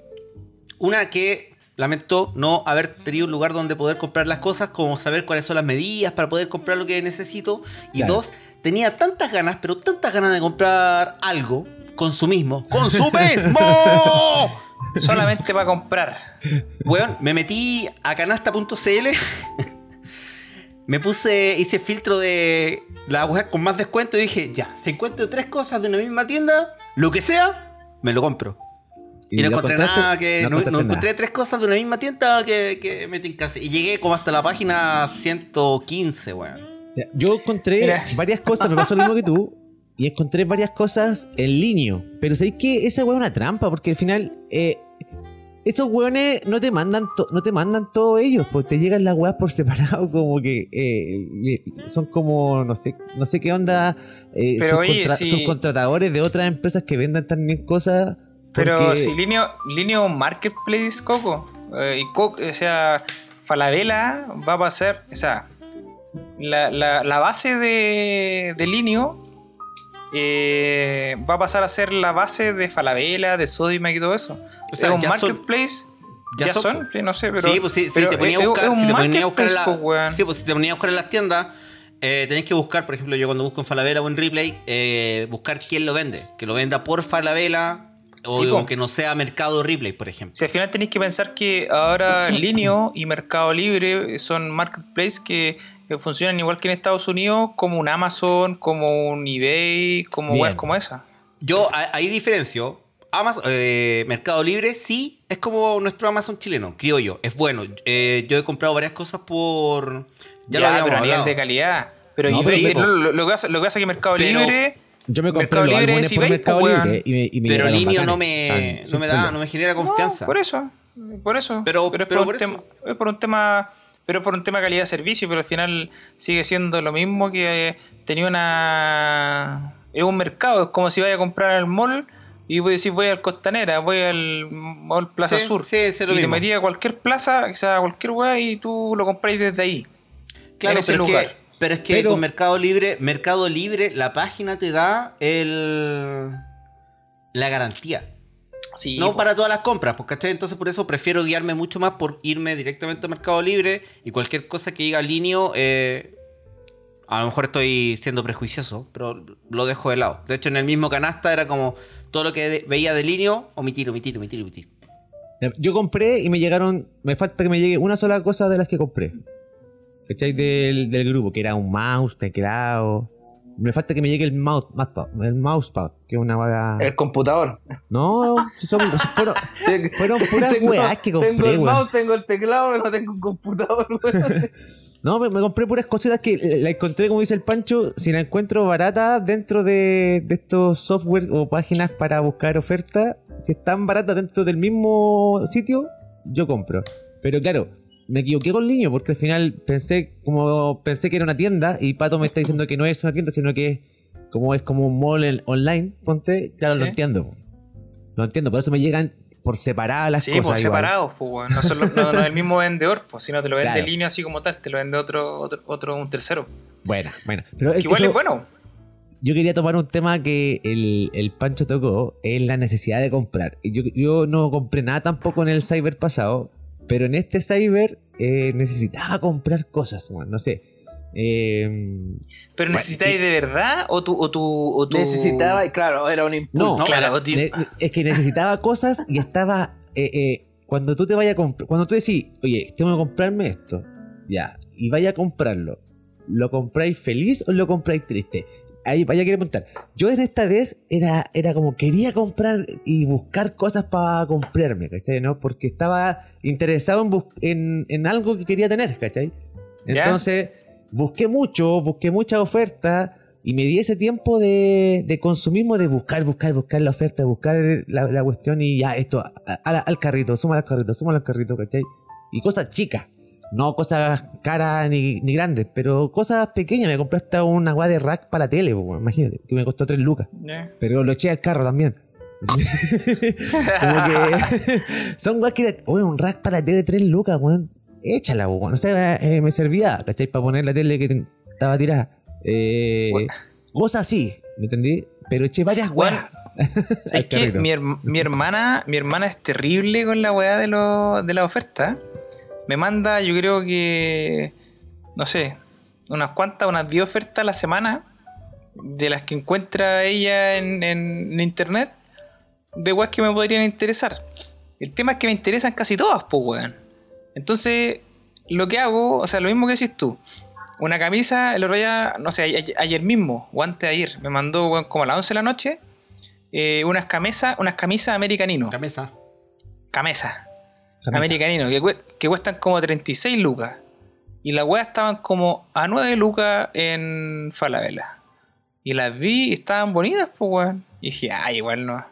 Una que lamento no haber tenido un lugar donde poder comprar las cosas, como saber cuáles son las medidas para poder comprar lo que necesito. Y Claro. dos, tenía tantas ganas, pero tantas ganas de comprar algo, consumismo, consumismo. [LAUGHS] Solamente para comprar. Weón, me metí a canasta.cl. [LAUGHS] me puse, hice filtro de la web con más descuento y dije, ya, si encuentro tres cosas de una misma tienda, lo que sea, me lo compro. Y, no encontré nada que. No, encontré nada. tres cosas de una misma tienda que, que me tincase. Y llegué como hasta la página 115, weón. Yo encontré Mira. varias cosas, me pasó lo mismo que tú. Y encontré varias cosas en línea. Pero ¿sabéis que esa weá es una trampa? Porque al final, eh, esos weones no te mandan to- no te mandan todos ellos, pues te llegan las weas por separado, [LAUGHS] como que eh, son como, no sé, no sé qué onda, eh, oye, subcontra- si- subcontratadores de otras empresas que vendan también cosas. Pero porque- si Linio, Linio Marketplace, Coco, eh, y Coco, o sea, Falabella va a pasar, o sea, la, la- la base de, de Linio eh, va a pasar a ser la base de Falabella, de Sodimac y todo eso. O sea, sea, un ya son- marketplace. ya Ya, son, son, sí, no sé, pero. sí, pues sí, pero te ponía a es- buscar, es si te ponía a buscar en la- sí, pues si te ponía a buscar en las tiendas, eh, tenés que buscar, por ejemplo, yo cuando busco en Falabella o en Replay, eh, buscar quién lo vende. Que lo venda por Falabella o Sí, que no sea Mercado Replay, por ejemplo. Si al final tenéis que pensar que ahora [CLEARS THROAT] Linio y Mercado Libre son marketplaces que funcionan igual que en Estados Unidos, como un Amazon, como un eBay, como weas como esa. Yo a- ahí diferencio. Amazon, eh, Mercado Libre sí es como nuestro Amazon chileno, criollo, es bueno. Eh, yo he comprado varias cosas por... Ya, Ya, lo pero a nivel de calidad. Pero No, eBay, pero- no, lo, lo que pasa, lo que pasa es que Mercado Pero- Libre. Yo me compré Mercado los Libre álbumes es por Mercado pues, weón. Libre y me, y me Pero Linio no me, Tan no me da, no me genera No, confianza. por eso. Por eso. Pero- es pero por, por un eso. tema, es por un tema. Pero por un tema de calidad-servicio, pero al final sigue siendo lo mismo que eh, tenía una. Es un mercado, es como si vaya a comprar al mall y voy a decir voy al Costanera, voy al mall Plaza Sí, Sur. sí, es lo y te metí a cualquier plaza, que sea cualquier weá, y tú lo compráis desde ahí. Claro, en ese pero es, lugar. que, pero es que Pero- con Mercado Libre, Mercado Libre, la página te da el la garantía. Sí, no po. para todas las compras, pues, ¿cachai? Entonces por eso prefiero guiarme mucho más por irme directamente a Mercado Libre y cualquier cosa que diga Linio, eh, A lo mejor estoy siendo prejuicioso, pero lo dejo de lado. De hecho, en el mismo canasta era como todo lo que de- veía de línea, omitir, omitir, omitir, omitir. Yo compré y me llegaron. Me falta que me llegue una sola cosa de las que compré. ¿Cachai? Del, del grupo, que era un mouse, teclado. Me falta que me llegue el mouse, el mousepad, que es una vaga. El computador. No, si son, si fueron, fueron puras Tengo- weas que compré, Tengo el mouse, tengo el teclado, pero no tengo un computador. No, me, me compré puras cositas que la encontré, como dice el Pancho, si la encuentro barata dentro de, de estos software o páginas para buscar ofertas, si están baratas dentro del mismo sitio, yo compro. Pero claro, me equivoqué con Niño porque al final pensé como pensé que era una tienda y Pato me está diciendo que no es una tienda, sino que es como es como un mall en- online, ponte, claro, lo Sí. entiendo. Lo entiendo, por eso me llegan por separadas las sí, cosas. pues igual. separados, pues, weón. No, son los- no- no es el mismo [LAUGHS] vendedor, pues, sino te lo vende Claro. línea así como tal, te lo vende otro, otro, otro un tercero. Buena, buena. Pero Que igual eso- es bueno. Yo quería tomar un tema que el, el Pancho tocó, es la necesidad de comprar. Yo, yo no compré nada tampoco en el Cyber pasado, pero en este Cyber eh, necesitaba comprar cosas, no sé. Eh, Pero necesitáis de verdad o tu, o tu, o tu... Necesitaba, claro, era un impulso. no, claro, tío. ne- es que necesitaba cosas y estaba... eh, eh, cuando tú te vayas a comprar, cuando tú decís, oye, tengo que comprarme esto, ya, y vaya a comprarlo, ¿lo compráis feliz o lo compráis triste? Ahí vaya a querer preguntar. Yo en esta vez era, era como quería comprar y buscar cosas para comprarme, ¿cachai? ¿No? Porque estaba interesado en, en, en algo que quería tener, ¿cachai? ¿Ya? Entonces, busqué mucho, busqué muchas ofertas y me di ese tiempo de, de consumismo de buscar, buscar, buscar la oferta, buscar la, la cuestión y ya, esto, a- a- al carrito, suma al carrito, suma al carrito, ¿cachai? Y cosas chicas, no cosas caras ni, ni grandes, pero cosas pequeñas. Me compré hasta una guay de rack para la tele, po, imagínate, que me costó 3 lucas. Ya. Pero lo eché al carro también. [LAUGHS] Como que [LAUGHS] son weas que, oye, un rack para la tele de 3 lucas, weón. Échala, weón. O sea, eh, me servía, ¿cachai? Para poner la tele que estaba tirada. Eh, cosas así, ¿me entendí? Pero eché varias weas. [LAUGHS] Es que mi, mi hermana, mi hermana es terrible con la weá de, lo, de la oferta. Me manda, yo creo que, no sé, unas cuantas, unas 10 ofertas a la semana de las que encuentra ella en, en- en internet de weas que me podrían interesar. El tema es que me interesan casi todas, pues weón. Entonces, lo que hago, o sea, lo mismo que decís tú. Una camisa, el otro día, no sé, ayer, ayer mismo, o antes de ayer, me mandó weón, como a las 11 de la noche eh, unas camisas, unas camisas americanino. Camisa. Camisa. Americanino, que, cue- que cuestan como 36 lucas. Y las weas estaban como a 9 lucas en Falabella. Y las vi y estaban bonitas, pues weón. Y dije, ay, igual no.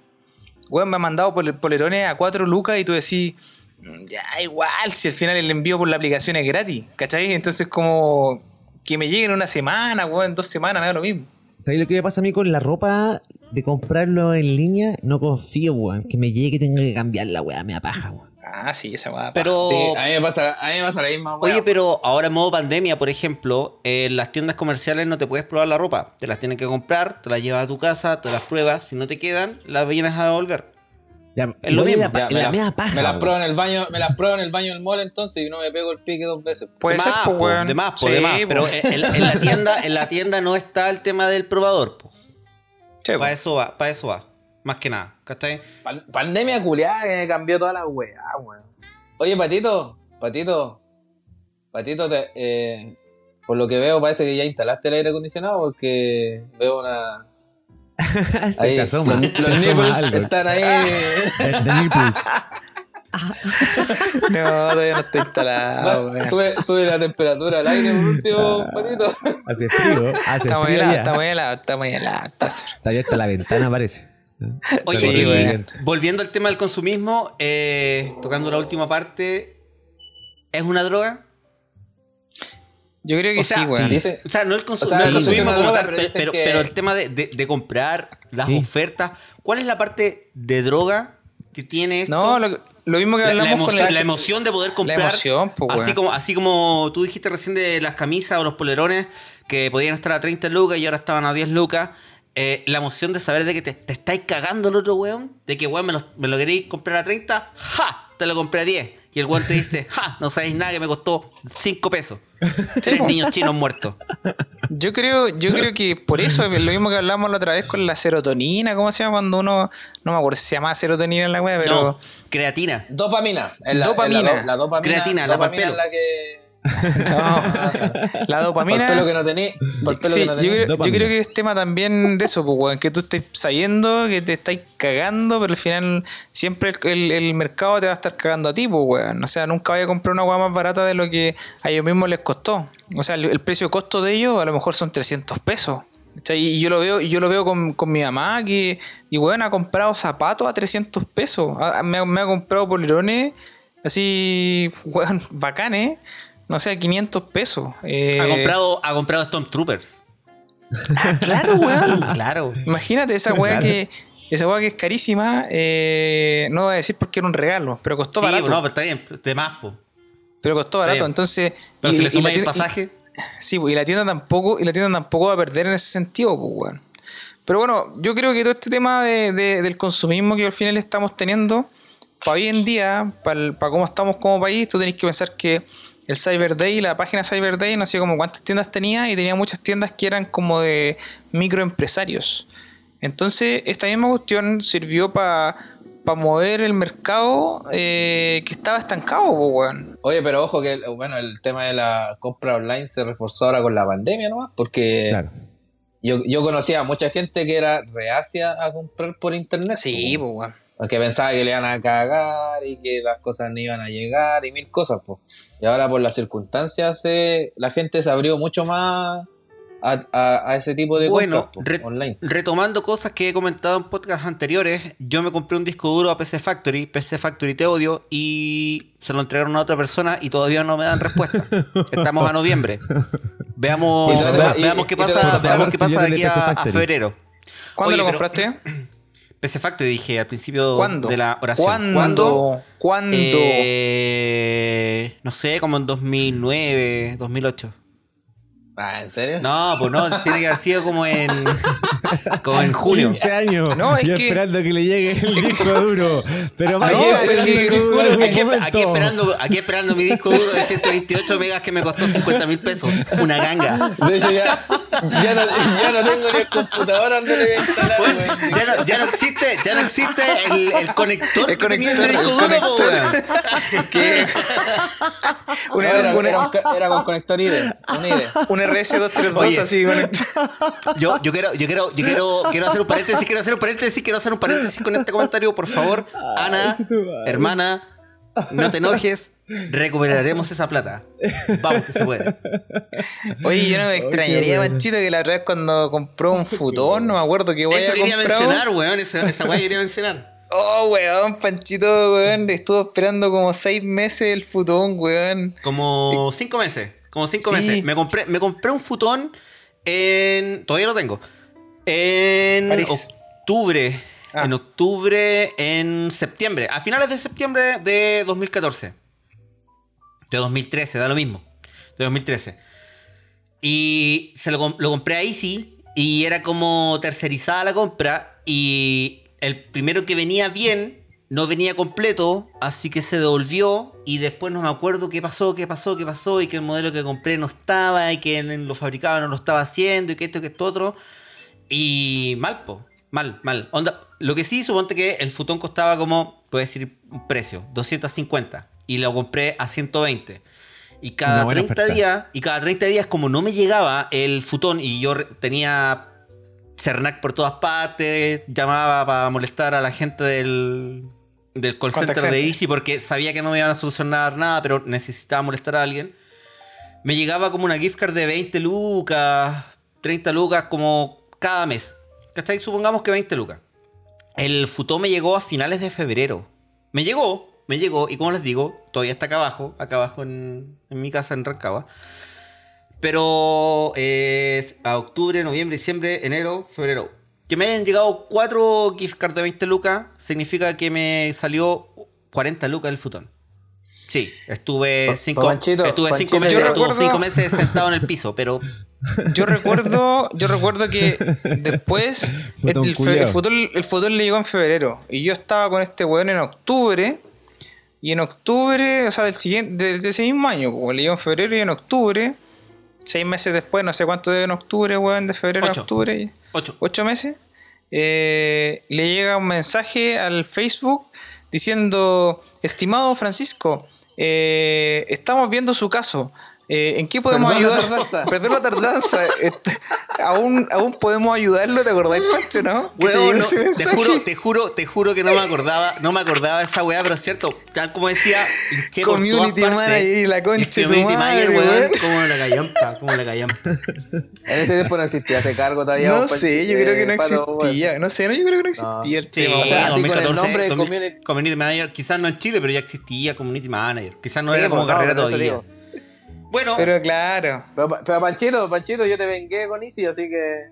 Weón, me ha mandado pol- polerones a 4 lucas y tú decís, "Mm, ya, igual, si al final el envío por la aplicación es gratis, ¿cachai? Entonces, como que me lleguen una semana, weón, en dos semanas, me da lo mismo. ¿Sabes lo que me pasa a mí con la ropa de comprarlo en línea? No confío, weón. Que me llegue y tenga que cambiar la weá, me apaja, weón. Ah, sí, esa. Pero. Sí, a mí me pasa, a mí me pasa la misma weá. Oye, pero ahora en modo pandemia, por ejemplo, en las tiendas comerciales no te puedes probar la ropa. Te las tienes que comprar, te las llevas a tu casa, te las pruebas. Si no te quedan, las vienes a devolver. Ya, Es lo igual mismo. la Ya, me, la paja, me las pruebo en el baño, me las pruebo en el baño del mall entonces y no me pego el pique dos veces. Puede de ser, más, pues, po, de más, po, Sí, de más. po. Pero en, en la tienda, en la tienda no está el tema del probador. po. Sí, po. Para eso va, para eso va. Más que nada. ¿Cachai? Pan- pandemia culiada que me cambió toda la weá, weón. Oye, Patito, Patito, Patito, te- eh, por lo que veo parece que ya instalaste el aire acondicionado porque veo una... [LAUGHS] se, se asoma. los, se los asoma nipples algo. están ahí... The- the nipples. [LAUGHS] No, todavía no está instalado, weón. sube, sube la temperatura al aire por último, Patito. Hace frío, hace Está muy frío helado, ya. está muy helado, está muy helado. está- Está abierta la ventana, parece. [LAUGHS] Oye, Sí, volviendo al tema del consumismo, eh, tocando la última parte, ¿es una droga? Yo creo que O sea, sí. Dice, O sea, no el, consu- O sea, no el sí, consumismo sí, como droga, tal, pero pero, dicen pero, que- pero el tema de, de- de comprar las Sí. ofertas, ¿cuál es la parte de droga que tiene esto? No, lo, lo mismo que la, la hablamos con emoción, el- la emoción de poder comprar. emoción, pues, así, como, así como tú dijiste recién de las camisas o los polerones que podían estar a 30 lucas y ahora estaban a 10 lucas. Eh, la emoción de saber de que te, te estáis cagando el otro weón, de que weón me lo, me lo queréis comprar a 30, ¡ja! te lo compré a 10. Y el weón te dice, [LAUGHS] ja, no sabéis nada que me costó 5 pesos. Tres niños chinos muertos. Yo creo, yo creo que por eso, lo mismo que hablamos la otra vez con la serotonina, ¿cómo se llama cuando uno, no me acuerdo si se llama serotonina en la web, pero No, creatina. Dopamina. Es la, Dopamina. es la, la dopamina. Creatina, la dopamina es la que. No, la Por dopamina. que no. Por pelo Sí, que no yo, creo, yo creo que es tema también de eso, pues, weón, que tú estés sabiendo que te estáis cagando, pero al final siempre el, el- el mercado te va a estar cagando a ti, pues, weón. O sea, nunca vaya a comprar una weá más barata de lo que a ellos mismos les costó. O sea, el, el precio costo de ellos a lo mejor son 300 pesos. Y yo lo veo, y yo lo veo con, con mi mamá que, y weón, ha comprado zapatos a 300 pesos. Ha- me, ha- me ha comprado polerones así, weón, bacanes. No sé, a 500 pesos. Eh, Ha comprado, ha comprado Stormtroopers. Claro, [LAUGHS] weón. Claro. Imagínate esa weá Claro. que. Esa weá que es carísima. eh, no voy a decir porque era un regalo, pero costó Sí, barato. no, pero está bien, de más, po. pero costó barato. bien. Entonces. Pero y- si le suma el pasaje. y- sí, y la tienda tampoco. Y la tienda tampoco va a perder en ese sentido, pues, weón. Pero bueno, yo creo que todo este tema de- de- del consumismo que al final estamos teniendo, para hoy en día, para, cómo estamos como país, tú tenés que pensar que el Cyber Day, la página Cyber Day, no sé como cuántas tiendas tenía, y tenía muchas tiendas que eran como de microempresarios. Entonces, esta misma cuestión sirvió para mover el mercado eh, que estaba estancado, pues, weón. Oye, pero ojo que bueno, el tema de la compra online se reforzó ahora con la pandemia nomás, porque Claro. yo, yo conocía a mucha gente que era reacia a comprar por internet. Sí, pues, weón. Porque pensaba que le iban a cagar y que las cosas no iban a llegar y mil cosas, pues. Y ahora por las circunstancias eh, la gente se abrió mucho más a, a- a ese tipo de Bueno, po, re- online. retomando cosas que he comentado en podcasts anteriores, yo me compré un disco duro a PC Factory, PC Factory te odio, y se lo entregaron a otra persona y todavía no me dan respuesta. [LAUGHS] Estamos a noviembre. Veamos, Y veamos y qué pasa, veamos qué pasa de aquí a, febrero. ¿Cuándo Oye, lo pero- [CLEARS THROAT] PC Factory dije al principio ¿Cuándo? de la oración. ¿Cuándo? ¿Cuándo? Eh, no sé, como en 2009, 2008. Ah, ¿en serio? No, pues no, tiene que haber sido como en [LAUGHS] como en junio. 15 años. No, es y que- esperando que le llegue el [LAUGHS] disco duro. Pero a Aquí, esperando, aquí esperando mi disco duro de 128 megas que me costó 50 mil pesos. Una ganga. De hecho, ya, ya, no, ya no tengo ni el computador donde le voy a instalar. Bueno, weón. ya, no, ya no existe, ya no existe el, el conector El que tenía ese conector, disco el duro, No, [LAUGHS] una, era, una- era un era con conector IDE. Un IDE. RS232 Oye. así. [LAUGHS] Yo, yo quiero, yo quiero, yo quiero, quiero hacer un paréntesis, quiero hacer un paréntesis, quiero hacer un paréntesis con este comentario, por favor. Ana, hermana, no te enojes, recuperaremos esa plata. Vamos que se puede. Oye, yo no me extrañaría, bueno. Manchito, que la otra vez cuando compró un futón, no me acuerdo qué Eso a quería mencionar, weón, esa, esa weá quería mencionar. Oh, weón, Panchito, weón, estuvo esperando como seis meses el futón, weón. Como cinco meses. Como cinco Sí. meses. Me compré, me compré un futón en. Todavía lo tengo. En París. octubre. Ah. En octubre, en septiembre. A finales de septiembre de 2014. De 2013, da lo mismo. De 2013. Y se lo, lo compré a Easy. Y era como tercerizada la compra. Y el primero que venía bien no venía completo, así que se devolvió y después no me acuerdo qué pasó, qué pasó, qué pasó y que el modelo que compré no estaba y que lo fabricaba no lo estaba haciendo y que esto, que esto otro. Y mal, po, mal, mal. Onda, lo que sí, suponte que el futón costaba como, puedo decir un precio, 250 y lo compré a 120. Y cada Una buena 30 oferta. días, y cada 30 días como no me llegaba el futón y yo tenía Cernac por todas partes, llamaba para molestar a la gente del, del call center de. Easy porque sabía que no me iban a solucionar nada, pero necesitaba molestar a alguien. Me llegaba como una gift card de 20 lucas, 30 lucas como cada mes. ¿Cachai? Supongamos que 20 lucas. El futón me llegó a finales de febrero. Me llegó, me llegó, y como les digo, todavía está acá abajo, acá abajo en, en mi casa en Rancagua. Pero es a octubre, noviembre, diciembre, enero, febrero. Que me hayan llegado cuatro gift cards de 20 lucas significa que me salió 40 lucas el futón. Sí, estuve cinco, Panchito, estuve cinco meses, yo estuve recuerdo- cinco meses sentado en el piso, pero [LAUGHS] Yo recuerdo, yo recuerdo que después [LAUGHS] Futón el, fe- el futón, el futón le llegó en febrero y yo estaba con este weón en octubre Y en octubre, o sea, del siguiente, de ese mismo año, como le en febrero y en octubre, seis meses después, no sé cuánto de en octubre, weón, de febrero Ocho. a octubre, Ocho. ocho meses, eh, le llega un mensaje al Facebook diciendo, estimado Francisco, eh, estamos viendo su caso. Eh, ¿En qué podemos Perdón la ayudar? tardanza. [LAUGHS] Perdón la tardanza. Este, ¿aún, aún podemos ayudarlo, ¿te acordáis, Pancho, no? Que te Huevón, llegó no, te mensaje. juro, te juro, te juro que no me acordaba, no me acordaba de esa weá, pero es cierto, tal como decía, hinché por todas Community manager y la concha community madre, manager, weón, cómo la callampa, cómo la callampa. [LAUGHS] En ese tiempo no existía ese cargo todavía. No sé, yo creo que no existía. No sé, no, yo creo que no existía el Sí, tema. o sea, así con el 2014, nombre de commu- community- community manager, quizás no en Chile, pero ya existía community manager. Quizás no Sí, era como no, carrera todavía. Bueno, Pero claro. Pero, pero Panchito, Panchito, yo te vengué con Easy, así que.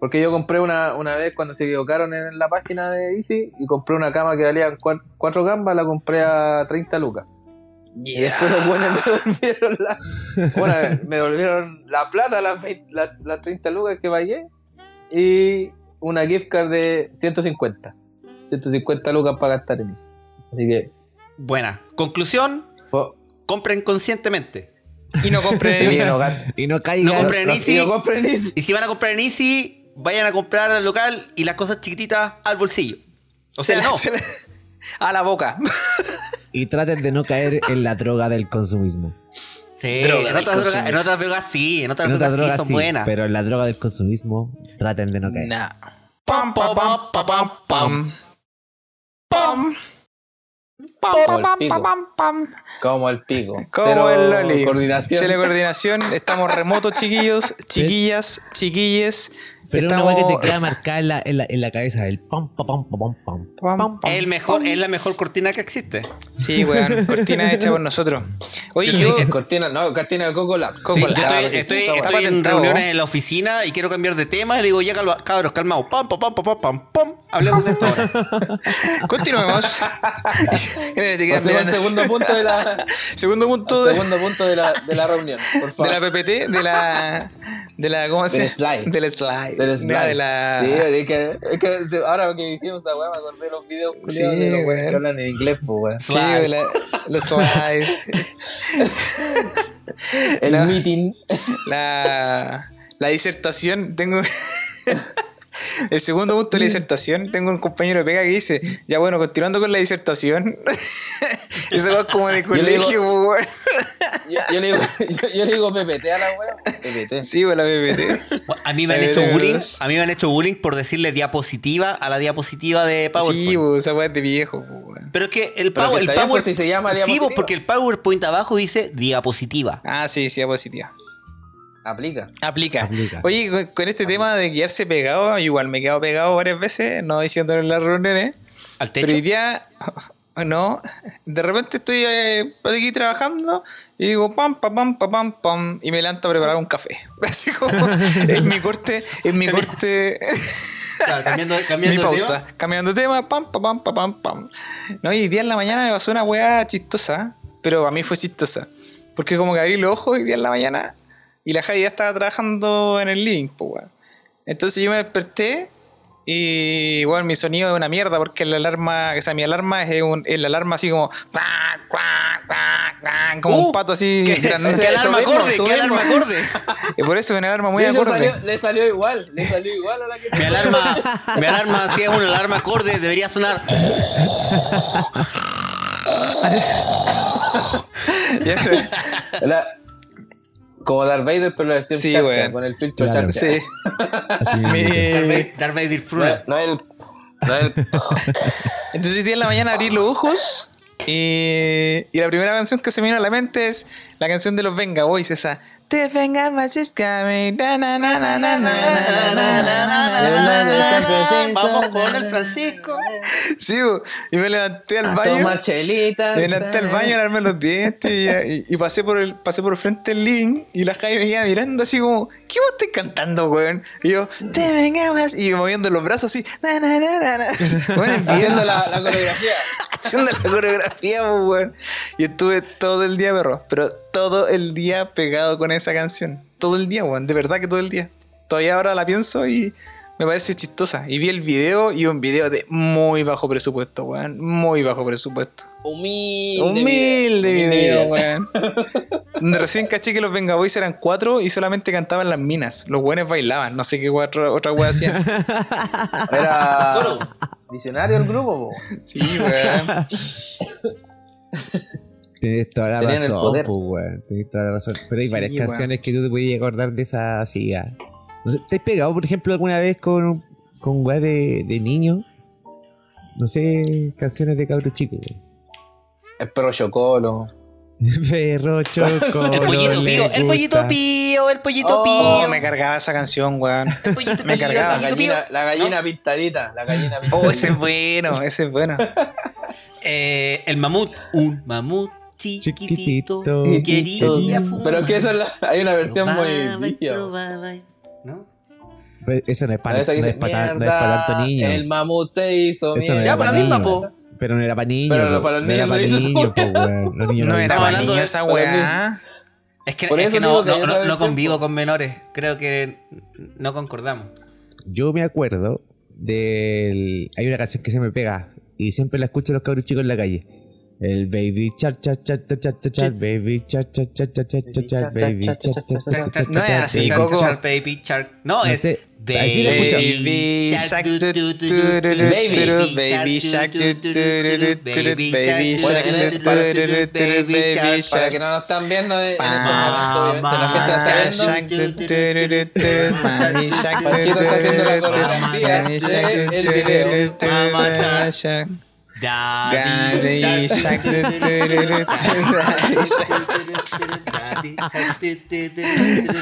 Porque yo compré una, una vez cuando se equivocaron en la página de Easy y compré una cama que valía 4 gambas, la compré a 30 lucas. Y después los buenos me [LAUGHS] devolvieron la. Bueno, me devolvieron la plata, las, 20 las, las 30 lucas que pagué. Y una gift card de 150. 150 lucas para gastar en Easy. Así que. buena. Conclusión, compren conscientemente. Y no compré y Easy. no, gasto- Y no caigan. No compren en no- Easy. no compren Easy. Y si van a comprar en Easy, vayan a comprar al local y las cosas chiquititas al bolsillo. O sea, no. Se [LAUGHS] A la boca. Y traten de no caer en la droga del consumismo. Sí, Droga en del otras, drogas, en consumismo. otras drogas sí, en otras En otras drogas, drogas sí son sí, buenas. pero en la droga del consumismo traten de no caer. Nah. Pam, pam, pam, pam, pam, pam. Pam. Pam, Como pam, el pam, pico. pam, pam, pam. Como el pico. Como Cero el Loli. coordinación. Cero coordinación. Estamos remotos, chiquillos, [LAUGHS] chiquillas, chiquilles. Pero Estamos... una que te queda marcada en la, en la, en la cabeza, el pam, pam, pam, pam, pam, Pam, pam, pam. el mejor, es la mejor cortina que existe. Sí, weón. [LAUGHS] Cortina hecha por nosotros. Oye, Yo yo... cortina, no, cortina de Coco Labs. Coco Sí, Ah, estoy, estoy- estoy en reuniones en la oficina y quiero cambiar de tema y le digo, ya cabros, calmaos, pam, pam, pam, pam, pam, pam, pam. Hablemos de esto ahora. [LAUGHS] Continuemos. [LAUGHS] Pasemos al segundo punto de la, [LAUGHS] Segundo punto de, segundo punto de la, de la reunión, por de favor. la PPT, de la. De la. ¿Cómo se Del slide. Del slide. Del De slide. De la. Sí, es que, es que ahora que dijimos esa weá me acordé de los videos Sí, de los weón. que hablan en inglés, pues weón. Sí, de la, los slides. El La- meeting. La, la disertación, tengo. El segundo punto de la disertación, tengo un compañero de pega que dice, ya bueno, continuando con la disertación, [LAUGHS] eso va como de le colegio, weón. Yo, yo le digo, [LAUGHS] yo, yo le digo PPT a la weá. PPT. Sí, pues la PPT. A mí me han hecho bullying, a mí me han hecho bullying por decirle diapositiva a la diapositiva de PowerPoint. Sí, pues esa weá es de viejo, weón. Pero es que el, Pero power, que el está bien, power- pues, si se llama Sí, diapositiva. porque el PowerPoint abajo dice diapositiva. Ah, sí, sí, diapositiva. Aplica. Aplica. Aplica. Oye, con, con este tema de quedarse pegado, igual me he quedado pegado varias veces, no diciéndolo en las reuniones, Al techo. pero hoy día, [LAUGHS] no, de repente estoy eh, aquí trabajando y digo pam, pam, pam, pam, pam, pam, y me levanto a preparar un café. [LAUGHS] Así como en mi corte, en mi corte, Claro, cambiando, [LAUGHS] mi cambiando de pausa, tema. cambiando tema, pam, pam, pam, pam, pam, pam. No, y hoy día en la mañana me pasó una weá chistosa, pero a mí fue chistosa, porque como que abrí los ojos hoy día en la mañana y la Javi ya estaba trabajando en el living, pues, weón. Entonces yo me desperté y igual mi sonido es una mierda porque la alarma, o sea, mi alarma es, un, es la alarma así como como Uh, un pato así ¿Qué, grandote. qué alarma acorde? ¿Qué alarma acorde? Y por eso es una alarma muy hecho, acorde. salió- le salió igual, le salió igual a la que Mi alarma, mi alarma, si es una alarma acorde, debería sonar. [LAUGHS] [LAUGHS] La- como Darth Vader, pero la versión Sí, con el filtro Claro. charcha. sí. [LAUGHS] Así. Mi- Darth Vader- Vader No, no es el. No es el. [LAUGHS] Entonces hoy día en la mañana abrí los ojos y, y la primera canción que se me vino a la mente es la canción de los Venga Boys, esa. Different gammas is coming. Vamos con el Francisco. Sí, y me levanté al baño. Tomar chelitas. Me levanté al baño a los dientes y, y, pasé por el pasé por el frente del living y la Jaime me iba mirando así como, ¿qué vos estás cantando, weón? Y yo, Different gammas. Y moviendo los brazos así. Na, na, na, na. Bueno, haciendo la, la coreografía. haciendo la coreografía, weón. Y estuve todo el día, perro. Pero todo el día pegado con esa canción. Todo el día, weón. De verdad que todo el día. Todavía ahora la pienso y me parece chistosa. Y vi el video y un video de muy bajo presupuesto, weón. Muy bajo presupuesto. Humilde. Humilde video. video, weón. [LAUGHS] Recién caché que los Venga Boys eran cuatro y solamente cantaban las minas. Los buenos bailaban. No sé qué otra, otra wea hacían. [LAUGHS] Era visionario el grupo, po. [LAUGHS] Sí, weón. Tienes toda la Tenían el razón, poder. pues, weón. Tienes toda la razón. Pero hay Sí, varias weón. canciones que tú te podías acordar de esa así. No sé, ¿Te has pegado, por ejemplo, alguna vez con, con weá de, de niño? No sé, canciones de cabros chicos, weón. El perro chocolo. Perro choco. El pollito pío, el pollito pío, el pollito Oh, Oh, pío. me cargaba esa canción, weón. El pollito me pío, cargaba. La gallina, la gallina pintadita. La gallina pintadita. Oh, ese es bueno, ese es bueno. [LAUGHS] Eh, el mamut, un mamut chiquitito, fumar. Pero que esa es la, hay una versión Probaba muy probaba ¿No? Pero Eso no es para, Esa no es para, tan- no es "Mierda, para tanto niño. El mamut se hizo no mierda". era Ya, para la misma, po. Pero no era para niños. Pero po. para los no era niños para no dice niños, po, weón. Los niños no, No era para niños esa weá. Es que, Por es eso que no, no, no- no convivo con menores. Creo que no concordamos. Yo me acuerdo del. Hay una canción que se me pega y siempre la escucho a los cabros chicos en la calle. El baby char char char char char char, char baby char char char char, char baby char char, char, No es así, baby. Baby shark. No, es. Baby shark, Baby. baby shark, baby Bueno, shark, baby Para que no nos están viendo en este momento, la gente está viendo. Mami shark, Daddy Daddy shark. shark.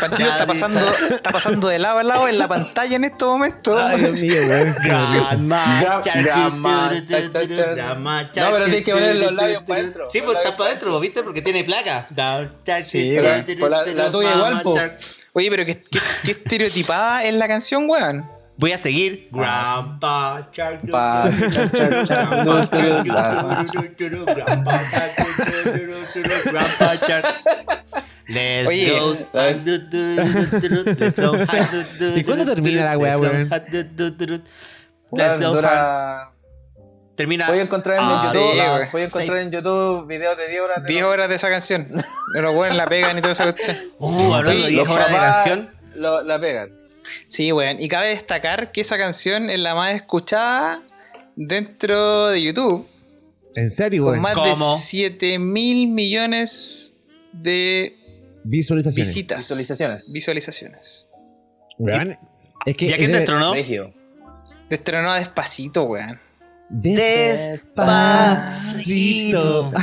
Panchito está pasando, está pasando de lado a lado en la pantalla en estos momentos. Ay, Dios mío, weón. No, pero tienes que poner los labios para adentro. Sí, pues está para adentro, ¿viste? Porque tiene placa. Sí, pues la- la tuya igual, po. Oye, pero qué, qué, qué estereotipada es la canción, weón. Voy a seguir. Grandpa Shark. Grandpa Shark. Let's Oye, go. Let's go. ¿Y cuándo termina la weá, weón? Let's Bueno, go. Termina. Voy a encontrar en Ah, YouTube, voy a encontrar en YouTube videos de 10 horas. de- 10 horas de esa canción. Los weones la pegan y todo eso. Uh, hablando de Los 10 horas de canción. lo- la pegan. Sí, weón. Y cabe destacar que esa canción es la más escuchada dentro de YouTube. En serio, Con weón. más ¿Cómo? de 7 mil millones de Visualizaciones. visitas. Visualizaciones. Visualizaciones. Weón, Es que ¿Ya quién de- destronó? Regio. Destronó despacito, weón. Despacito. [LAUGHS]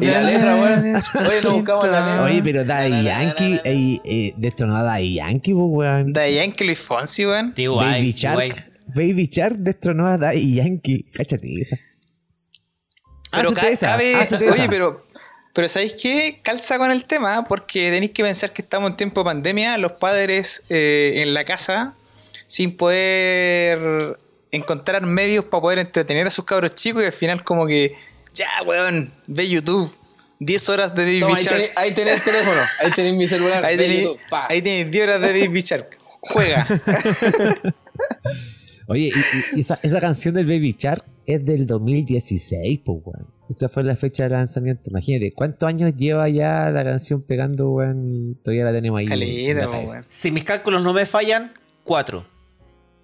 Y la letra, weón. Oye, no buscamos la letra. Oye, pero Daddy Yankee, ey, eh, destronó a Daddy Yankee, pues, weón. De Yankee Luis Fonsi, weón. Baby Shark. Baby Shark destronó a Daddy Yankee. Cáchate esa. Pero Hácete ca- esa, cabe. Oye, esa. pero. Pero ¿sabéis qué? Calza con el tema, porque tenéis que pensar que estamos en tiempo de pandemia, los padres eh, en la casa, sin poder encontrar medios para poder entretener a sus cabros chicos, y al final, como que, ya, weón, ve YouTube, 10 horas de Baby No, ahí Shark. tenés, ahí tenés el teléfono. Ahí tenés mi celular. Ahí de tenéis YouTube, pa. ahí tenéis 10 horas de Baby Shark. Juega. [LAUGHS] Oye, y, y esa, esa canción del Baby Shark es del 2016, pues, weón. Esa fue la fecha de lanzamiento. Imagínate, ¿cuántos años lleva ya la canción pegando, weón? Y todavía la tenemos ahí. weón. Si mis cálculos no me fallan, 4.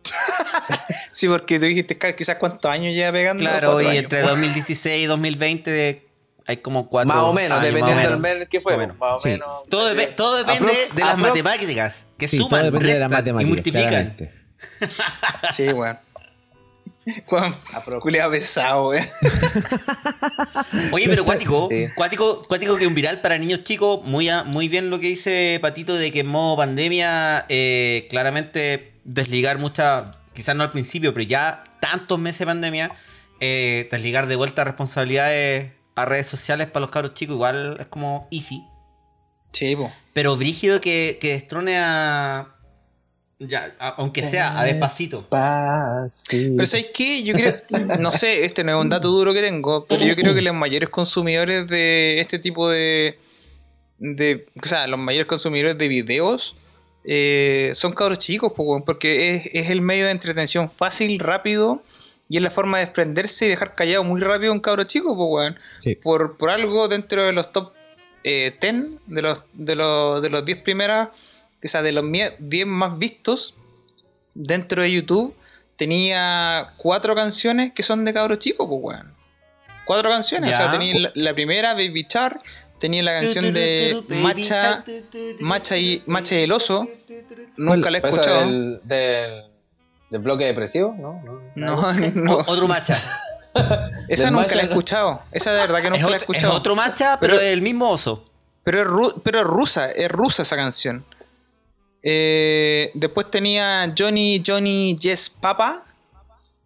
[LAUGHS] Sí, porque tú dijiste "Ca- quizás cuántos años lleva pegando. Claro, Cuatro y años. entre [LAUGHS] 2016 y 2020 hay como 4 Más o menos, dependiendo del mes que fue. Más o menos. Más o Sí. menos. Todo, depe- todo depende Aprox- de las aprox- matemáticas, que Sí, suman, todo depende de las restan y matemáticas. multiplican. claramente. Sí, weón. [LAUGHS] Juan, Aprox. culiao pesado, weón. [LAUGHS] Oye, pero cuático, Sí. cuático, cuático que un viral para niños chicos, muy, a- muy bien lo que dice Patito de que en modo pandemia, eh, claramente desligar muchas, quizás no al principio, pero ya tantos meses de pandemia, eh, desligar de vuelta responsabilidades a redes sociales para los cabros chicos, igual es como easy. Sí, po. Pero brígido que, que destrone a... Ya, a- aunque sea a despacito. Fácil. Pero ¿sabéis qué? Yo creo, [LAUGHS] no sé, este no es un dato duro que tengo, pero yo creo que los mayores consumidores de este tipo de... de o sea, los mayores consumidores de videos eh, son cabros chicos, po, porque es, es el medio de entretención fácil, rápido, y es la forma de desprenderse y dejar callado muy rápido a un cabro chico, weón. Sí. Por, por algo dentro de los top eh, 10, de los, de los, de los 10 primeras, o sea, de los mie- 10 más vistos dentro de YouTube, tenía cuatro canciones que son de cabros chicos, pues, weón. Cuatro canciones, o sea, tenía la, la primera, Baby Char, tenía la canción de Macha, Macha y, Macha y el oso, nunca la he ¿Eso escuchado. del, del, del bloque depresivo? No, no. No, Otro macha. Esa nunca la he escuchado. Esa de verdad que nunca la he ot- es escuchado. otro macha, pero, Pero- es el mismo oso. Pero es, ru- pero es rusa, es rusa esa canción. Eh, después tenía Johnny, Johnny, Yes Papa.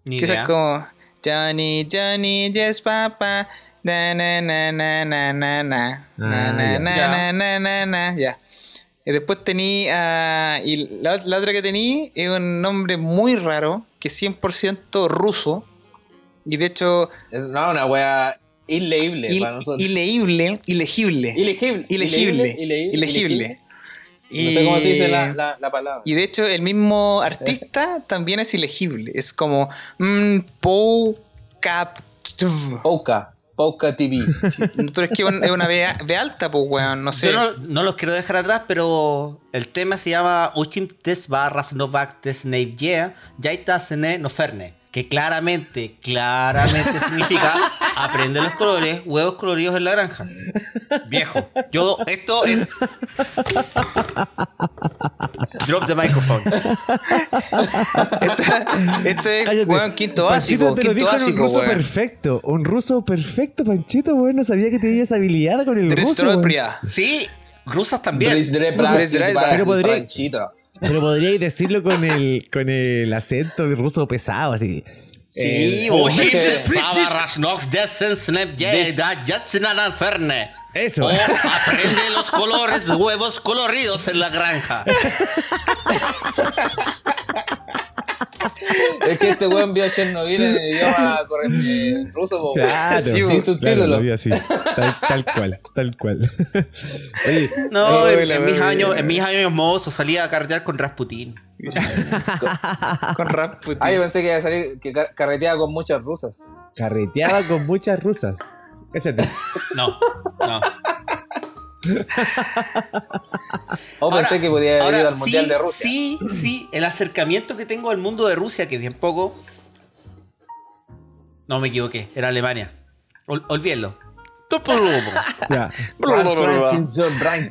Ni Que esa idea. es como Johnny, Johnny, Yes Papa. Na, na, na, na, na, na, na. Na, Ah, na, na, na, na, na, na, ya. Y después tenía. y la, la otra que tenía es un nombre muy raro, que es 100% ruso. Y de hecho, no, una wea inleíble il- para nosotros. ilegible, ilegible. Ilegible. Ilegible. Ilegible. Ilegible. No sé cómo se dice la, Y- la, la palabra. Y de hecho, el mismo artista [LAUGHS] también es ilegible. Es como. Mm, Cap. Pouca. Pouca TV. [LAUGHS] Pero es que es una B, B alta, pues, weón. No sé. Yo no, no los quiero dejar atrás, pero el tema se llama Uchim Tes Barras Novak Tes Yeah, Yaita Sene Noferne. Que claramente, claramente [LAUGHS] significa aprende los colores, huevos coloridos en la granja. Viejo. Yo, esto es. Drop the microphone. Esto, esto es, Cállate. weón, quinto Panchito básico. te lo Quinto dijo en un básico, ruso weón. perfecto. Un ruso perfecto, Panchito, weón. No sabía que tenías habilidad con el ruso. weón. Dresdropria. Sí, rusas también. Pero Pero podría- podría. Pero podríais decirlo con el, con el acento ruso pesado, así. Sí, Yaita Noferne. Eso. O aprende los colores, huevos coloridos en la granja. [LAUGHS] Es que este weón vio Chernobyl en el idioma eh, ruso, po, Claro, sin claro, subtítulos. lo vi así. Tal, tal cual, tal cual. [LAUGHS] Oye, No, Eh, en, en mis años, en mis años mozos salía a carretear con Rasputín. [LAUGHS] Con Rasputin. Ah, yo pensé que iba a salir que car- carreteaba con muchas rusas. carreteaba con muchas rusas. Cállate. No, no. O Ahora- pensé que podía haber ahora, ido al Mundial sí, de Rusia. Sí, sí, el acercamiento que tengo al mundo de Rusia, que es bien poco. No me equivoqué, era Alemania. Ol- olvídenlo. Ya. [LAUGHS]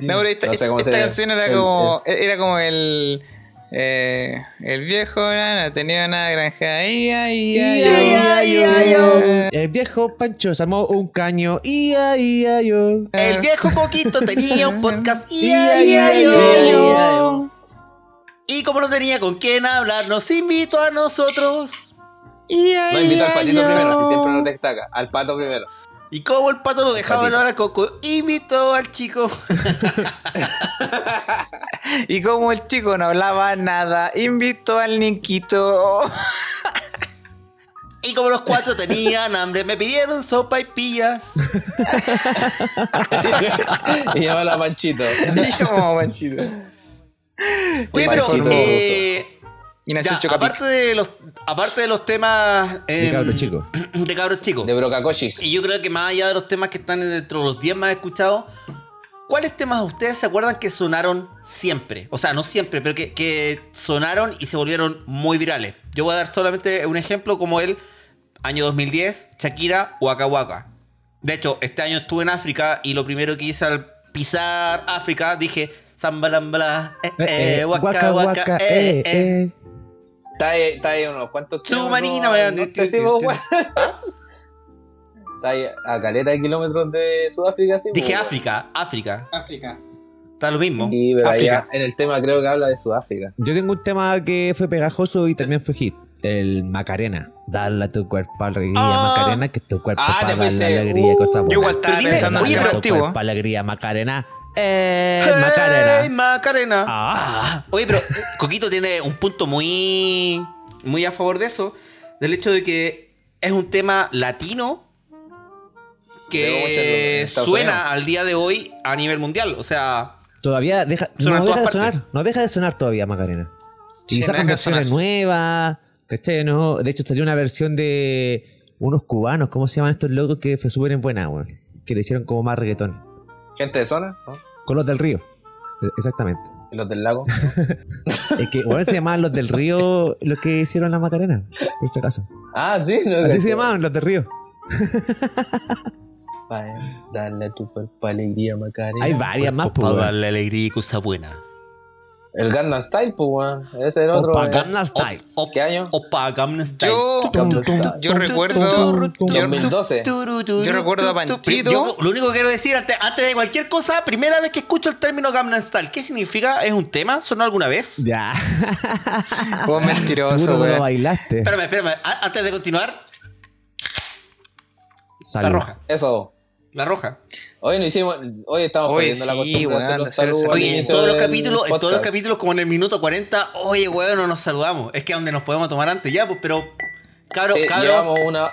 No, pero esta, esta canción era como. Era como el. Eh, el viejo no, no tenía una granja. El viejo Pancho se armó un caño. Ia, ia, yo. El viejo Coquito tenía un podcast. Ia, Ia. Y como no tenía con quién hablar, nos invitó a nosotros. No invitó al patito primero, si siempre lo destaca. Al pato primero. Y como el pato no dejaba hablar a Coco, invitó al chico. [LAUGHS] Y como el chico no hablaba nada, invitó al niquito. [LAUGHS] Y como los cuatro tenían hambre, me pidieron sopa y pillas. [LAUGHS] y llama a Panchito. Y manchito. Oye, Panchito pero, eh, ya, aparte de los, aparte de los temas De eh, cabros chicos. [CLEARS THROAT] de cabros chicos. De Brocacochis. Y yo creo que más allá de los temas que están dentro de los 10 más escuchados, ¿cuáles temas ustedes se acuerdan que sonaron siempre? O sea, no siempre, pero que, que sonaron y se volvieron muy virales. Yo voy a dar solamente un ejemplo como el año 2010, Shakira, Waka Waka. De hecho, este año estuve en África y lo primero que hice al pisar África dije Zambalambla, eh, eh, Waka Waka, eh, eh. Está ahí, está ahí unos cuantos Su marina, al weón. [LAUGHS] Está ahí a caleta de kilómetros de Sudáfrica, sí. Dije weón. África, África. África. Está lo mismo. Sí, pero África. en el tema creo que habla de Sudáfrica. Yo tengo un tema que fue pegajoso y también fue hit. El Macarena. Dale a tu cuerpo alegría, Ah. Macarena, que tu cuerpo Ah, para la alegría, Uh, cosa yo buena. igual estaba pensando en antiguo. cuerpo alegría, Macarena. Eh, Hey, Macarena. Macarena. Ah. Oye, pero Coquito tiene un punto muy, muy a favor de eso, del hecho de que es un tema latino que suena Unidos. al día de hoy a nivel mundial. O sea, Todavía deja, no deja de partes. sonar, no deja de sonar todavía Macarena. Y Sí, sacan versiones nuevas, ¿cachai? No, de hecho salió una versión de unos cubanos, ¿cómo se llaman estos locos? Que fue súper en buena, weón. Que le hicieron como más reggaetón. Gente de zona, ¿no? Con los del río. E- Exactamente. Y los del lago. [LAUGHS] Es que, bueno, se llamaban los del río los que hicieron la Macarena, por si acaso. ah, sí. No, Así se llamaban, los del río. Vaya, Dale a tu cuerpo alegría, Macarena. Hay varias más, pues, Para weón. darle alegría y cosa buena. El Gangnam Style, pues, weón. Ese era otro. Opa, eh. Gangnam Style. Op- ¿Qué año? Opa, Gangnam Style. Yo, Gangnam Style. yo recuerdo. Yo, 2012. Yo recuerdo a Panchito. Yo lo único que quiero decir antes, antes de cualquier cosa, primera vez que escucho el término Gangnam Style, ¿qué significa? ¿Es un tema? ¿Sonó alguna vez? Ya. [LAUGHS] vos [LAUGHS] mentiroso, lo weón. bailaste. Espérame, espérame. Antes de continuar, Salud. la roja. Eso. La roja. Hoy no hicimos. Hoy estamos perdiendo la costumbre hacer los saludos. Oye, en todos los capítulos, en todos los capítulos, como en el minuto 40, oye, weón, no nos saludamos. Es que es donde nos podemos tomar antes ya, pues, pero. Cabro, Sí, cabro. llevamos una.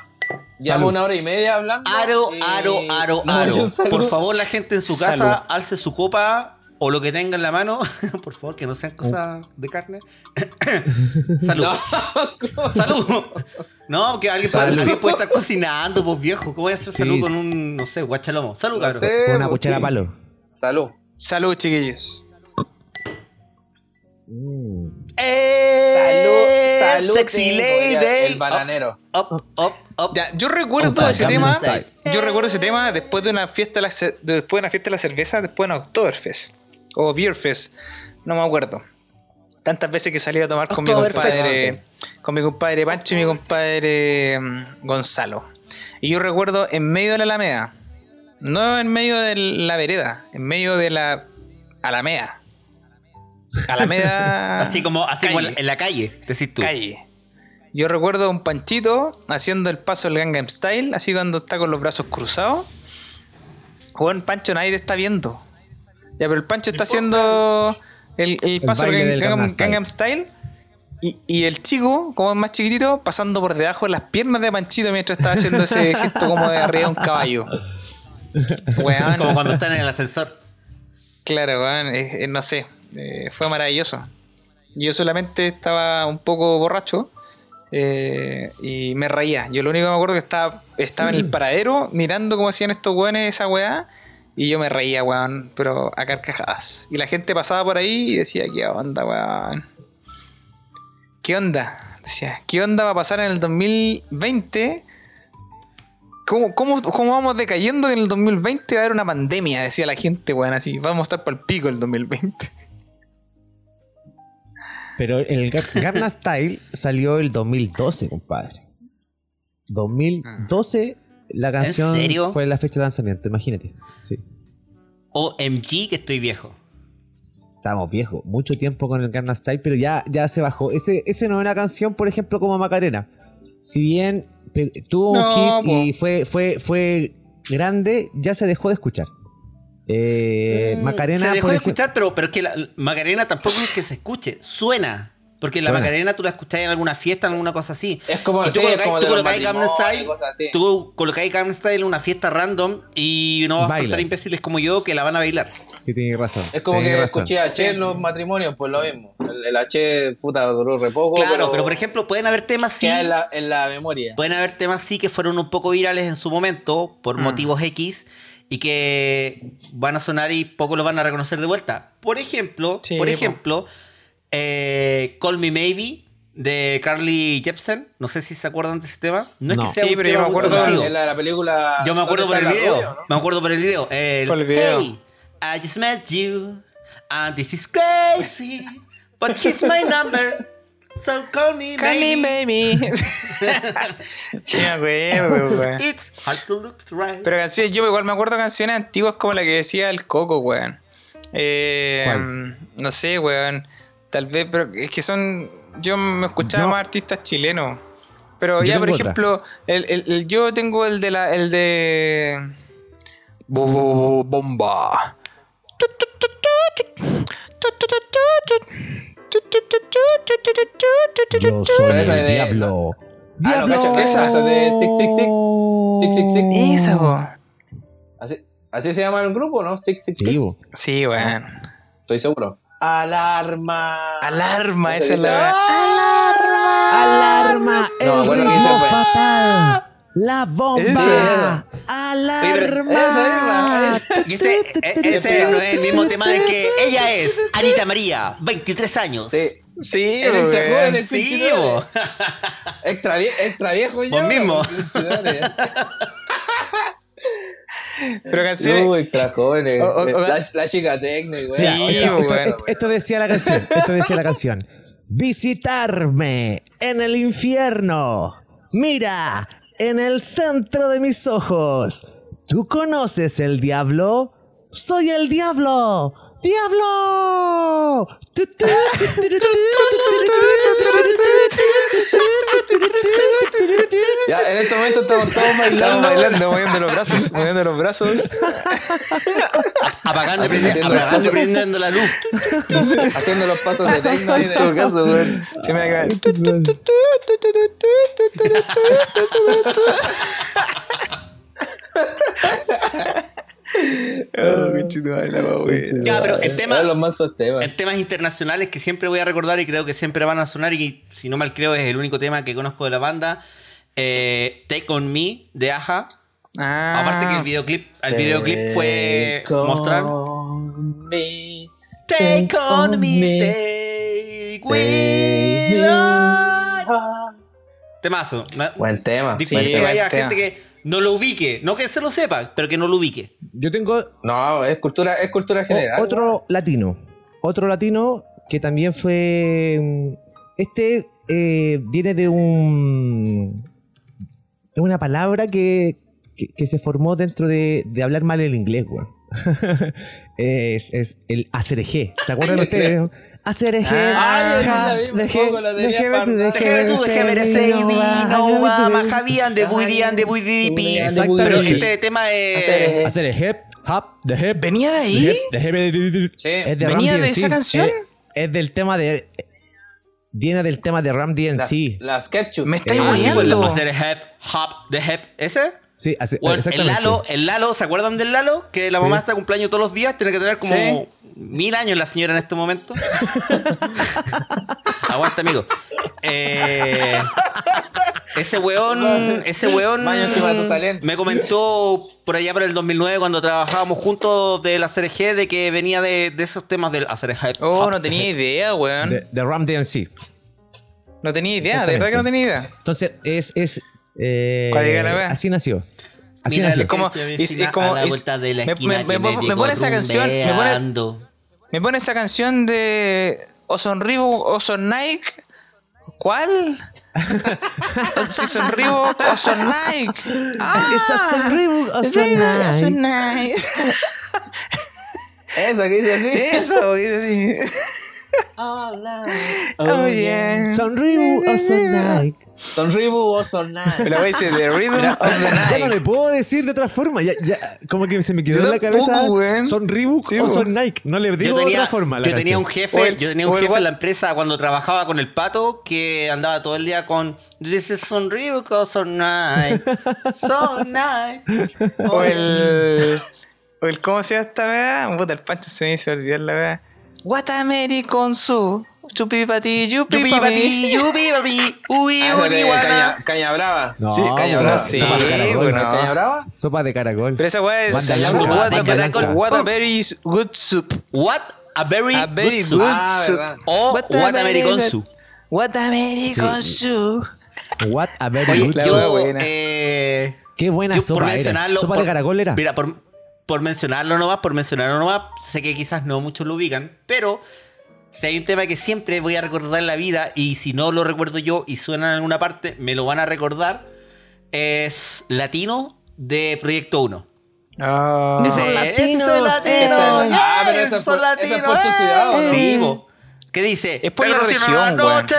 Llevamos una hora y media hablando. Aro, aro, aro, No, aro. Por favor, la gente en su casa, Salud. alce su copa o lo que tenga en la mano. [LAUGHS] Por favor, que no sean cosas de carne. [COUGHS] Salud. No, Salud. No, que alguien. Puede, alguien puede estar cocinando, pues viejo. ¿Cómo voy a hacer Sí. salud con un, no sé, guachalomo? Salud, No cabrón. sé. Con una ¿por cuchara palo. Salud. Salud, chiquillos. Mm. ¡Eh! Salud. Salud. Sexy lady. El bananero. Up, up, up. Ya, yo recuerdo ese tema. Yo recuerdo ese tema después de una fiesta de la, después de una fiesta de la cerveza, después de una Oktoberfest. O Beerfest. No me acuerdo. Tantas veces que salí a tomar con mi compadre. Con mi compadre Pancho y mi compadre mm, Gonzalo. Y yo recuerdo en medio de la Alameda. No en medio de la vereda. En medio de la Alameda. Alameda. [LAUGHS] Así como, así como en calle. la- en la calle, decís tú. calle. Yo recuerdo a un Panchito haciendo el paso del Gangnam Style, así cuando está con los brazos cruzados. Juan Pancho, nadie te está viendo. Ya, pero el Pancho está haciendo el, el paso del del Gangnam, Gangnam Style. Y, y el chico, como es más chiquitito, pasando por debajo de las piernas de Panchito mientras estaba haciendo ese [LAUGHS] gesto como de arriba de un caballo. Weón. Como cuando están en el ascensor. Claro, weón, eh, eh, no sé, eh, fue maravilloso. Yo solamente estaba un poco borracho eh, y me reía. Yo lo único que me acuerdo que estaba, estaba en el [CLEARS THROAT] paradero mirando cómo hacían estos weones esa weá y yo me reía, weón, pero a carcajadas. Y la gente pasaba por ahí y decía, ¿qué onda, weón? ¿Qué onda? Decía, ¿qué onda va a pasar en el 2020? ¿Cómo, cómo, cómo vamos decayendo que en el 2020 va a haber una pandemia? Decía la gente, weón, así. Vamos a estar para el pico el 2020. Pero el Ga- [LAUGHS] Gangnam Style salió el 2012, compadre. 2012 la canción serio? fue la fecha de lanzamiento, imagínate. Sí. OMG, que estoy viejo. Estábamos viejos, mucho tiempo con el Gangnam Style, pero ya, ya se bajó. Ese, ese no es una canción, por ejemplo, como Macarena. Si bien tuvo un hit y fue, fue, fue grande, ya se dejó de escuchar. Eh, Mm, Macarena, Se dejó por de ejemplo- escuchar, pero, pero es que la Macarena tampoco es que se escuche. Suena. Porque la. Macarena tú la escuchás en alguna fiesta, en alguna cosa así. Es como, Y tú sí, colocáis- como tú colocáis Gangnam Style. Tú colocáis Gangnam Style en una fiesta random y no vas a Baila. faltar imbéciles como yo que la van a bailar. Sí, tienes razón. Es como que razón. escuché a H en los matrimonios, pues lo mismo. El, el H, puta, duró re poco. Claro, pero por ejemplo, pueden haber temas sí. En la, en la memoria. Pueden haber temas sí que fueron un poco virales en su momento por Mm. motivos X y que van a sonar y poco lo van a reconocer de vuelta. Por ejemplo, Sí, por po. Eh, Call Me Maybe de Carly Jepsen. No sé si se acuerdan de ese tema. No, es que sea Sí, un pero yo tema me muy acuerdo- conocido. Es la de la película. Yo me acuerdo por ¿Dónde el video. la rubia, no? Me acuerdo por el video. El, Por el video. Hey, I just met you. And this is crazy. But here's my number. So call me Call me baby. baby. [LAUGHS] sí, me acuerdo, weón. It's hard to look right. Pero canciones, yo igual me acuerdo canciones antiguas como la que decía el Coco, weón. Eh, ¿Cuál? no sé, weón. Tal vez, pero es que son. Yo me escuchaba Yo- más artistas chilenos. Pero ya, por ejemplo, el, el- el- yo tengo el de la. el de. Bo- bo- bo- Bomba. Yo soy esa el de- diablo. Ah, no, ¡Diablo! cacho, esa, esa de 666. 666. Esa, po. Así, así se llama el grupo, ¿no? 666. Sí, bo. Sí, weón. Estoy seguro. Alarma. Alarma, Ese esa es la weá. Alarma, No, el bueno, que ritmo fatal. La bomba. Ese. Alarma. Esa misma, Y este, e- ese no es el mismo tema de que ella es Anita María, 23 años. Sí. Sí, El extra weón. joven, el Sí. Extra, vie- extra viejo yo. Vos mismo. [LAUGHS] Pero canciones. No, extra jóvenes. O- o- la, la chica técnica, Sí, esto, esto- esto decía la canción. Esto decía la canción. Visitarme en el infierno. Mira, en el centro de mis ojos. ¿Tú conoces el diablo? Soy el diablo. ¡Diablo! Ya, en este momento estamos todos bailando. bailando, moviendo los brazos, moviendo los brazos. Apagando, y prendiendo la luz. haciendo los pasos de techno ahí. Todo caso, weón. Se me. [LAUGHS] Oh, pinchito, la wea, weón. Ya, pero en tema- Los mansos temas. En temas internacionales que siempre voy a recordar y creo que siempre van a sonar y que, si no mal creo es el único tema que conozco de la banda, eh, Take On Me de Aja. Ah, Aparte que el videoclip, el videoclip fue Take on mostrar me. Take on on me, me, take Take. Temazo. Buen tema. Difícil buen que haya tema. gente que no lo ubique. No que se lo sepa, pero que no lo ubique. Yo tengo No, es cultura, es cultura o- general. otro latino. Otro latino que también fue. mm, Este eh, viene de un. Es una palabra que, que, que se formó dentro de, de hablar mal el inglés, weón. [LAUGHS] es, es el ACRG. ¿Se acuerdan ustedes? ACRG. Ay, déjeme tú, déjeme tú, déjame ver ese vino, vino, va, majavían de buidian de buidipi. Exactamente. Pero este tema es. Hip, hop, the hip. ¿Venía de ahí? hip, the hip, Sí. Es de ¿Venía Ram de esa canción? Es, es del tema de. Viene del tema de Ram DNC. las ketchup. Me estáis Ah, sí, pues, hop, the hip. ¿Ese? Sí, hace- Bueno, el. Lalo, el Lalo, ¿se acuerdan del Lalo? Que la Sí. mamá está de cumpleaños todos los días, tiene que tener como Sí. mil años la señora en este momento. [LAUGHS] Aguanta, amigo. Eh, ese weón, ese weón me comentó por allá por el 2009 cuando trabajábamos juntos de la CRG de que venía de, de esos temas del hip Oh, no tenía idea, weón. De, de Ram DNC. No tenía idea, de verdad que no tenía idea. Entonces, es. es eh, así nació. Así Mira nació. que como- a la vuelta de la me- esquina me- que me- me me llegó pone esa canción, me pone- rumbeando. Me pone esa canción de o sonribo o son Nike. ¿Cuál? [LAUGHS] si sonribo o son Nike. Ah, Esas son Reebok o son Reebok o Nike. son Nike. Eso que dice así. Eso, dice así. Oh, yeah. Son Reebok o son Nike. Son Reebok o son nada. La wey dice The Rhythm of the Ya no Night. le puedo decir de otra forma. Ya, ya, como que se me quedó Yo en la cabeza. weón. Son Reebok Sí, o son Nike. No le digo de otra forma. La yo tenía un jefe, O el- yo tenía un o el jefe what- en la empresa cuando trabajaba con el pato que andaba todo el día con This is son Reebok o son Nike. [LAUGHS] Son Nike. [LAUGHS] O el. O el ¿Cómo se llama esta weá? Puta, el pancho se me hizo olvidar la weá. What American Su. Chupi pa ti, yupi Yupi pa papi, yupi papi, uy, Ah, uy, caña, caña brava. No, Sí, caña brava. sí, sopa de caracol. bueno. ¿No es ¿Caña brava? Sopa de caracol. Pero esa weá es. Banda blanca, What, a, what a very good soup. What a very, A very good soup. good Ah, soup. verdad. O What What, a a very good- soup. What American Sí. soup. What a very Oye, good soup. buena. eh, Qué buena yo sopa era. ¿Sopa de caracol era? Mira, por, por mencionarlo nomás, por mencionarlo nomás, sé que quizás no muchos lo ubican, pero si hay un tema que siempre voy a recordar en la vida, y si no lo recuerdo yo y suena en alguna parte, me lo van a recordar, es Latino de Proyecto 1. Ah. Ese- Son latinos, soy latino, esa es- ah, pero latino, por tu ciudad, ¿o no? Sí, bo. ¿Qué dice? Es por la región, noche,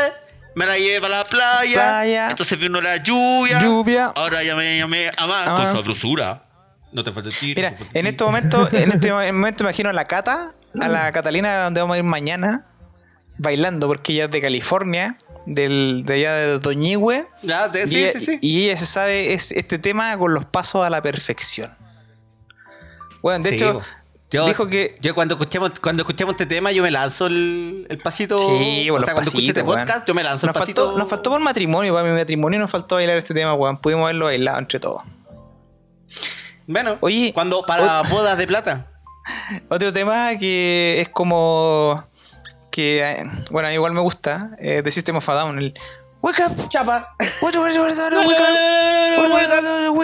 me la lleva a la playa, Playa. entonces vino la lluvia, Lluvia. ahora ya me llamé a más con sabrosura. No te falta el tiro. Mira, no en este momento, en este [LAUGHS] momento imagino a la Cata, a la Catalina donde vamos a ir mañana, bailando, porque ella es de California, del, de allá de Doñigüe. Te- y, sí, ella, sí, sí. y ella se sabe es, este tema con los pasos a la perfección. Bueno, de hecho. Yo, dijo que yo cuando escuchemos, cuando escuchemos este tema, yo me lanzo el, el pasito. Sí, o bueno, sea, los cuando escuche este podcast, yo me lanzo nos el pasito. faltó, nos faltó por matrimonio, para mi matrimonio nos faltó bailar este tema, weón. Pudimos haberlo bailado entre todos. Bueno, Oye, cuando para bodas de plata. [LAUGHS] Otro tema que es como. Que, eh, bueno, igual me gusta, eh, de System of a Down. El Wake up! Chapa. What the- wake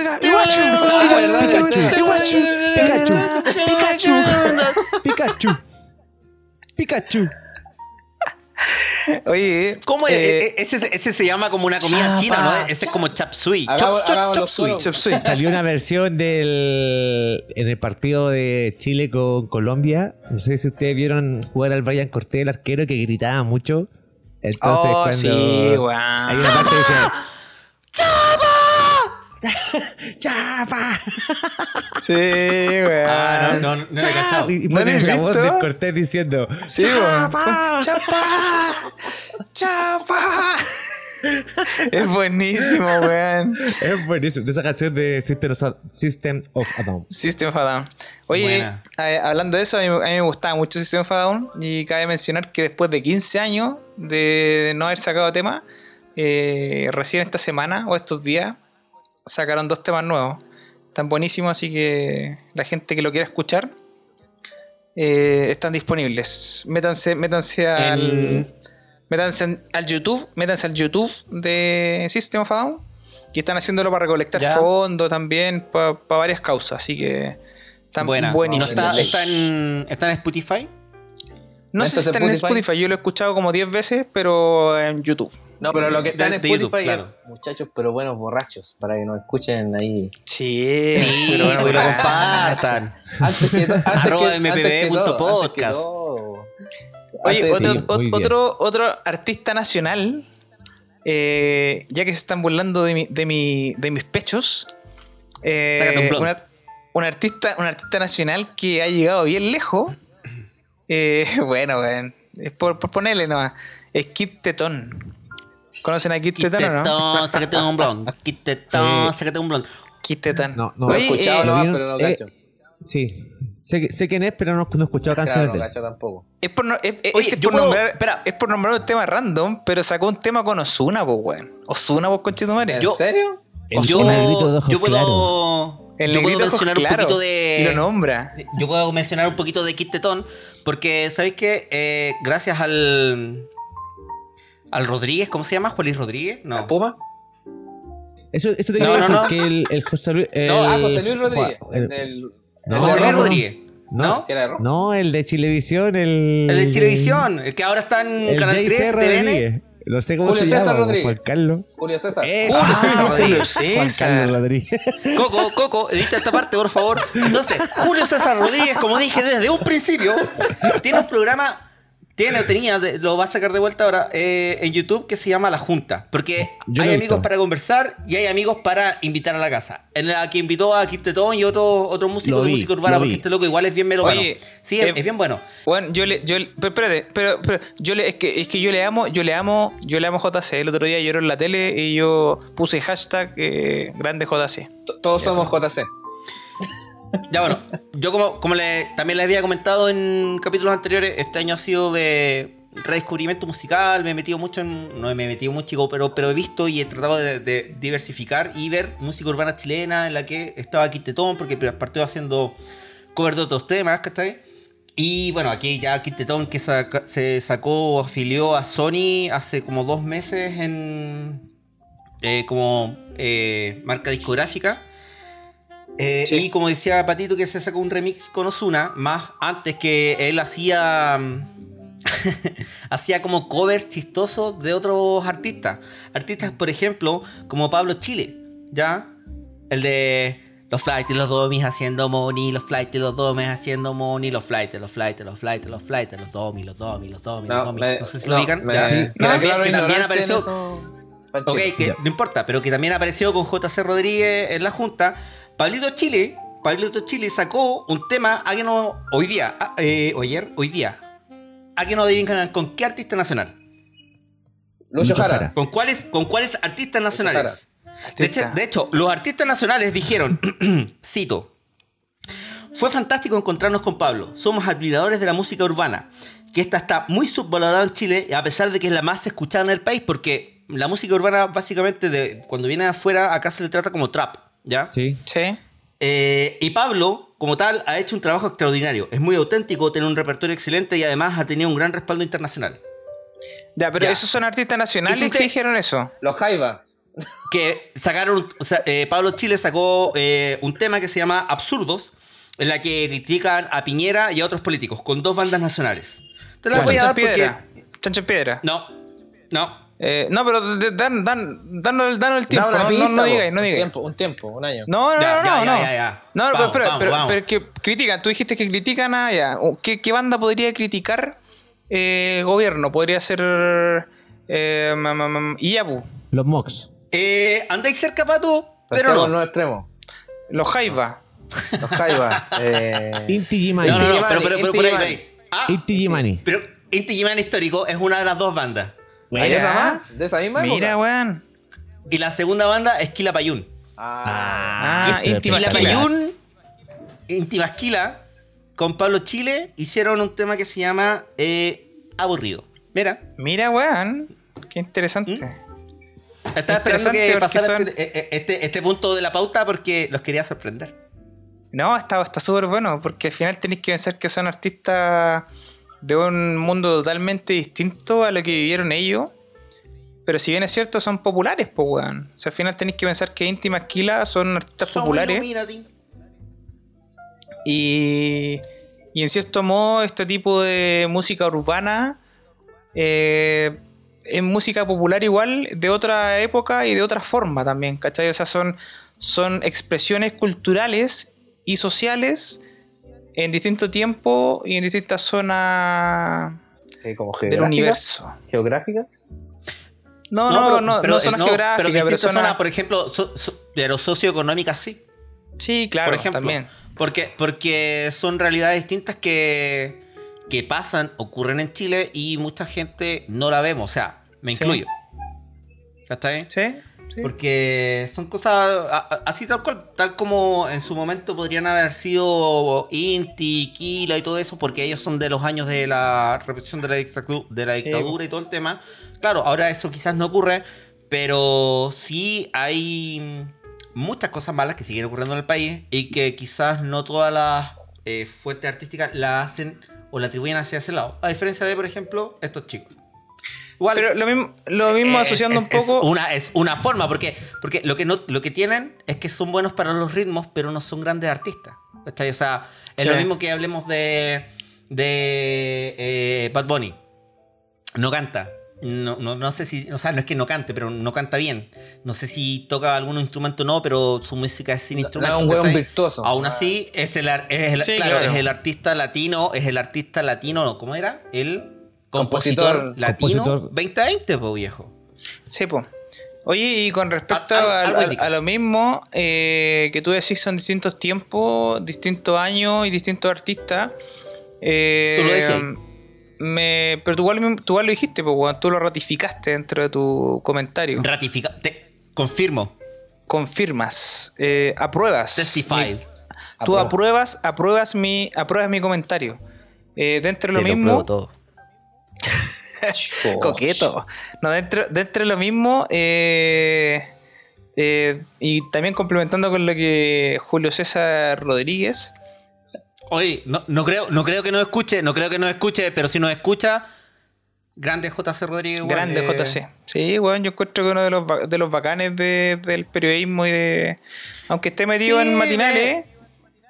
up! Wake Pikachu, Pikachu, Pikachu. Pikachu. Oye, ¿Cómo es? eh, E- ese, ese se llama como una comida Chapa. china, ¿no? Ese es como chap Suey. Salió una versión del en el partido de Chile con Colombia. No sé si ustedes vieron jugar al Brian Cortés, el arquero, que gritaba mucho. Entonces, Oh, cuando sí, hay weón. una parte que dice ¡Chapa! [LAUGHS] Sí, weón. Ah, no, no, no, no lo he cachado. Y, y ¿No lo ponen la voz visto? de Cortés diciendo Sí, weón. ¡Chapa! ¡Chapa! ¡Chapa! Es buenísimo, weón. Es buenísimo. De esa canción de System of, a Down. System of a Down. Oye, eh, hablando de eso, a mí, a mí me gustaba mucho System of a Down y cabe mencionar que después de 15 años de no haber sacado tema, eh, recién esta semana o estos días sacaron dos temas nuevos. Están buenísimos, así que la gente que lo quiera escuchar eh, están disponibles. Métanse, métanse al, En- métanse en- al YouTube, métanse al YouTube de System of a Down. Y están haciéndolo para recolectar Ya. fondos también, para varias causas. Así que están Buena. ¿No buenísimos. está, está en, ¿Está en Spotify? No sé si ¿Esto es están en Spotify? Spotify, yo lo he escuchado como 10 veces, pero en YouTube. No, pero lo que está en Spotify YouTube, claro. es muchachos, pero buenos borrachos, para que nos escuchen ahí. Sí, Sí, pero bueno, que lo compartan. Antes que, to- antes Arroba que- mpb antes que todo, antes que podcast. todo. Oye, otro, sí, otro, otro artista nacional, eh, ya que se están burlando de, mi- de, mi- de mis pechos, eh, Sácate un blog. ar- un artista, un artista nacional que ha llegado bien lejos. eh, [LAUGHS] bueno, es por, por ponerle nomás. Es Kid Tetón. ¿Conocen a Kid Tetón o no? Quitetón, sácate un blond. Quitetón, Eh. sácate un blond. Kid Tetón. No, no. Lo he escuchado eh, ¿lo nomás, pero no Eh, cacho. Sí. Sé, sé quién es, pero no, no he escuchado Claro, canciones no de él. tampoco. Es por, no- es, es- Oye, este es por puedo- nombrar, espera. es por nombrar un tema random, pero sacó un tema con Osuna, pues, weón. Osuna, vos, conchetumare. ¿En Yo- serio? El Yo, negrito de ojos yo puedo, claros. El yo puedo mencionar un claros, poquito de. Y lo nombra. Yo puedo mencionar un poquito de Kit Tetón, porque sabéis que eh, gracias al. Al Rodríguez, ¿cómo se llama? ¿Juan Luis Rodríguez? ¿La No. Puma? Eso, eso te No, quería no, decir no. que el, el José Luis. El, No, ah, José Luis Rodríguez. El José Luis Rodríguez. no. Era rojo. No, el de Chilevisión, el. El de Chilevisión, el que ahora está en El Canal 3, JC TVN. Rodríguez. No sé cómo Julio se César llama. Rodríguez. Juan Carlos. Julio César. Ese. Julio César Ah, Rodríguez. Julio Juan César. Carlos Rodríguez. Coco, Coco, edita esta parte, por favor. Entonces, Julio César Rodríguez, como dije desde un principio, tiene un programa, tiene o tenía, de- lo va a sacar de vuelta ahora, eh, en YouTube que se llama La Junta. Porque Yo hay amigos visto. para conversar y hay amigos para invitar a la casa. En la que invitó a Kit Tetón y otro, otro músico Lo de vi, música urbana, porque vi. este loco igual es bien melómano. Oye, Sí, es, eh, es bien bueno. Bueno, yo le, yo, pero espérate, pero, pero yo le, es que, es que yo le amo, yo le amo, yo le amo JC. El otro día lloró en la tele y yo puse hashtag eh, grande JC. Todos somos JC. Ya bueno, yo como, como le, también les había comentado en capítulos anteriores, este año ha sido de redescubrimiento musical, me he metido mucho en, no me he metido mucho, pero, pero he visto y he tratado de, de diversificar y ver música urbana chilena en la que estaba Kit Tetón, porque partió haciendo cover de otros temas, ¿cachai? Y bueno, aquí ya Kit Tetón que saca- se sacó, afilió a Sony hace como dos meses en eh, como eh, marca discográfica. Eh, Sí. Y como decía Patito, que se sacó un remix con Osuna, más antes que él hacía. mm, [LAUGHS] hacía como covers chistosos de otros artistas. Artistas, por ejemplo, como Pablo Chile, ¿ya? El de los flights y los domis haciendo money, los flights y los domis haciendo money, los flights, los flights, los flights, los flights, los domis, los domis, los domis, los domis. No sé si lo ubican. me-. Sí. También, que apareció. Ok, que Ya. no importa, pero que también apareció con JC Rodríguez en la Junta. Pablito Chile, Pablito Chile sacó un tema a que no. Hoy día, a- eh, ayer, hoy día. A que no adivinan con qué artista nacional. Lucho Jara. ¿Con cuáles, con cuáles artistas nacionales? De hecho, de hecho, los artistas nacionales dijeron, [CLEARS THROAT] cito, Fue fantástico encontrarnos con Pablo. Somos admiradores de la música urbana, que esta está muy subvalorada en Chile, a pesar de que es la más escuchada en el país, porque la música urbana básicamente de, cuando viene de afuera acá se le trata como trap, ¿ya? Sí. Sí. Eh, y Pablo, como tal, ha hecho un trabajo extraordinario. Es muy auténtico, tiene un repertorio excelente y además ha tenido un gran respaldo internacional. Ya, pero Ya. esos son artistas nacionales que dijeron eso. Los Jaiba. que sacaron, o sea, eh, Pablo Chile sacó eh, un tema que se llama Absurdos, en la que critican a Piñera y a otros políticos, con dos bandas nacionales. Te la voy a dar porque... piedra. Chancho en piedra. No, no. Eh, no, pero de- dan, dan, danos, danos el tiempo. Una no, pista, no, no digáis, no Un digáis. tiempo, un tiempo, un año. No, no, Ya, no, ya, no. ya, no. ya, ya. No, Vamos, pero, pero, vamos, pero, vamos. pero que critican. Tú dijiste que critican a ya. o ¿Qué, qué banda podría criticar eh, gobierno? Podría ser eh, Iyapu, Los Mox. Eh, andáis cerca, Pato, pero Santiago no. no extremo. los Jaiba. [LAUGHS] Los Jaiba. eh, Inti Gimani. No, no, pero, pero, pero por ahí, por Gimani. ahí. Ah, Inti Gimani. pero Inti Gimani Histórico es una de las dos bandas. ¿Hay Mira. otra más? ¿De esa misma Mira, época? weón. Y la segunda banda es Kila Payún. Ah, Pero- Inti Kila Masquila. Payún, con Pablo Chile, hicieron un tema que se llama eh, Aburrido. Mira, Mira, weón. Qué interesante. estaba esperando Interesante que porque pasara son- este, eh, este, este punto de la pauta porque los quería sorprender. No, está está súper bueno, porque al final tenéis que pensar que son artistas de un mundo totalmente distinto a lo que vivieron ellos. Pero si bien es cierto, son populares, pues, weón. O sea, al final tenéis que pensar que Inti Masquila son artistas populares. Illuminati. Y, y en cierto modo, este tipo de música urbana eh, es música popular igual de otra época y de otra forma también, ¿cachai? O sea, son, son expresiones culturales y sociales en distinto tiempo y en distintas zonas Eh, como del universo. ¿Geográfica? No, no, no, no, pero- zonas no, geográficas, pero pero, distintas zonas... zonas, por ejemplo, so- so- pero socioeconómicas sí. Sí, claro, por ejemplo. también. Porque, porque son realidades distintas que, que pasan, ocurren en Chile y mucha gente no la vemos. O sea, me Sí. incluyo. ¿Cachai? Sí, sí. Porque son cosas así tal cual, tal como en su momento podrían haber sido Inti, Kila y todo eso, porque ellos son de los años de la represión de la, dictatu- de la Sí, dictadura y todo el tema. Claro, ahora eso quizás no ocurre, pero sí hay muchas cosas malas que siguen ocurriendo en el país y que quizás no todas las eh, fuentes artísticas la hacen o la atribuyen hacia ese lado. A diferencia de, por ejemplo, estos chicos. Igual, Pero lo mismo, lo mismo es- asociando es- un poco... Es una, es una forma, porque, porque lo, que no, lo que tienen es que son buenos para los ritmos, pero no son grandes artistas. ¿cachai? O sea, es Sí. lo mismo que hablemos de, de eh, Bad Bunny. No canta. No, no, no sé si, o sea, no es que no cante, pero no canta bien. No sé si toca algún instrumento o no, pero su música es sin instrumento. no, un virtuoso. Aún así, es el, es el- Sí, claro, claro. es el artista latino, es el artista latino, ¿cómo era? El Compositor. compositor, latino Compositor. 2020, po viejo. Sí, pues. Oye, y con respecto a, lo mismo, eh, que tú decís son distintos tiempos, distintos años y distintos artistas. eh, Tú lo decís. me, pero tú igual, tú igual lo dijiste, pues, tú lo ratificaste dentro de tu comentario. Ratifica, te, confirmo, Confirmas, eh, apruebas. testified. mi- tú apruebas, apruebas mi, apruebas mi comentario. Eh, dentro de lo Te mismo, todo. Coqueto. No, dentro, dentro de lo mismo, eh, eh, y también complementando con lo que Julio César Rodríguez, Oye, no, no creo, no creo que nos escuche, no creo que nos escuche, pero si nos escucha, grande JC Rodríguez. igual, grande eh, JC. Sí, bueno, yo encuentro que uno de los, de los bacanes de- del periodismo y de. Aunque esté metido Sí, en matinales.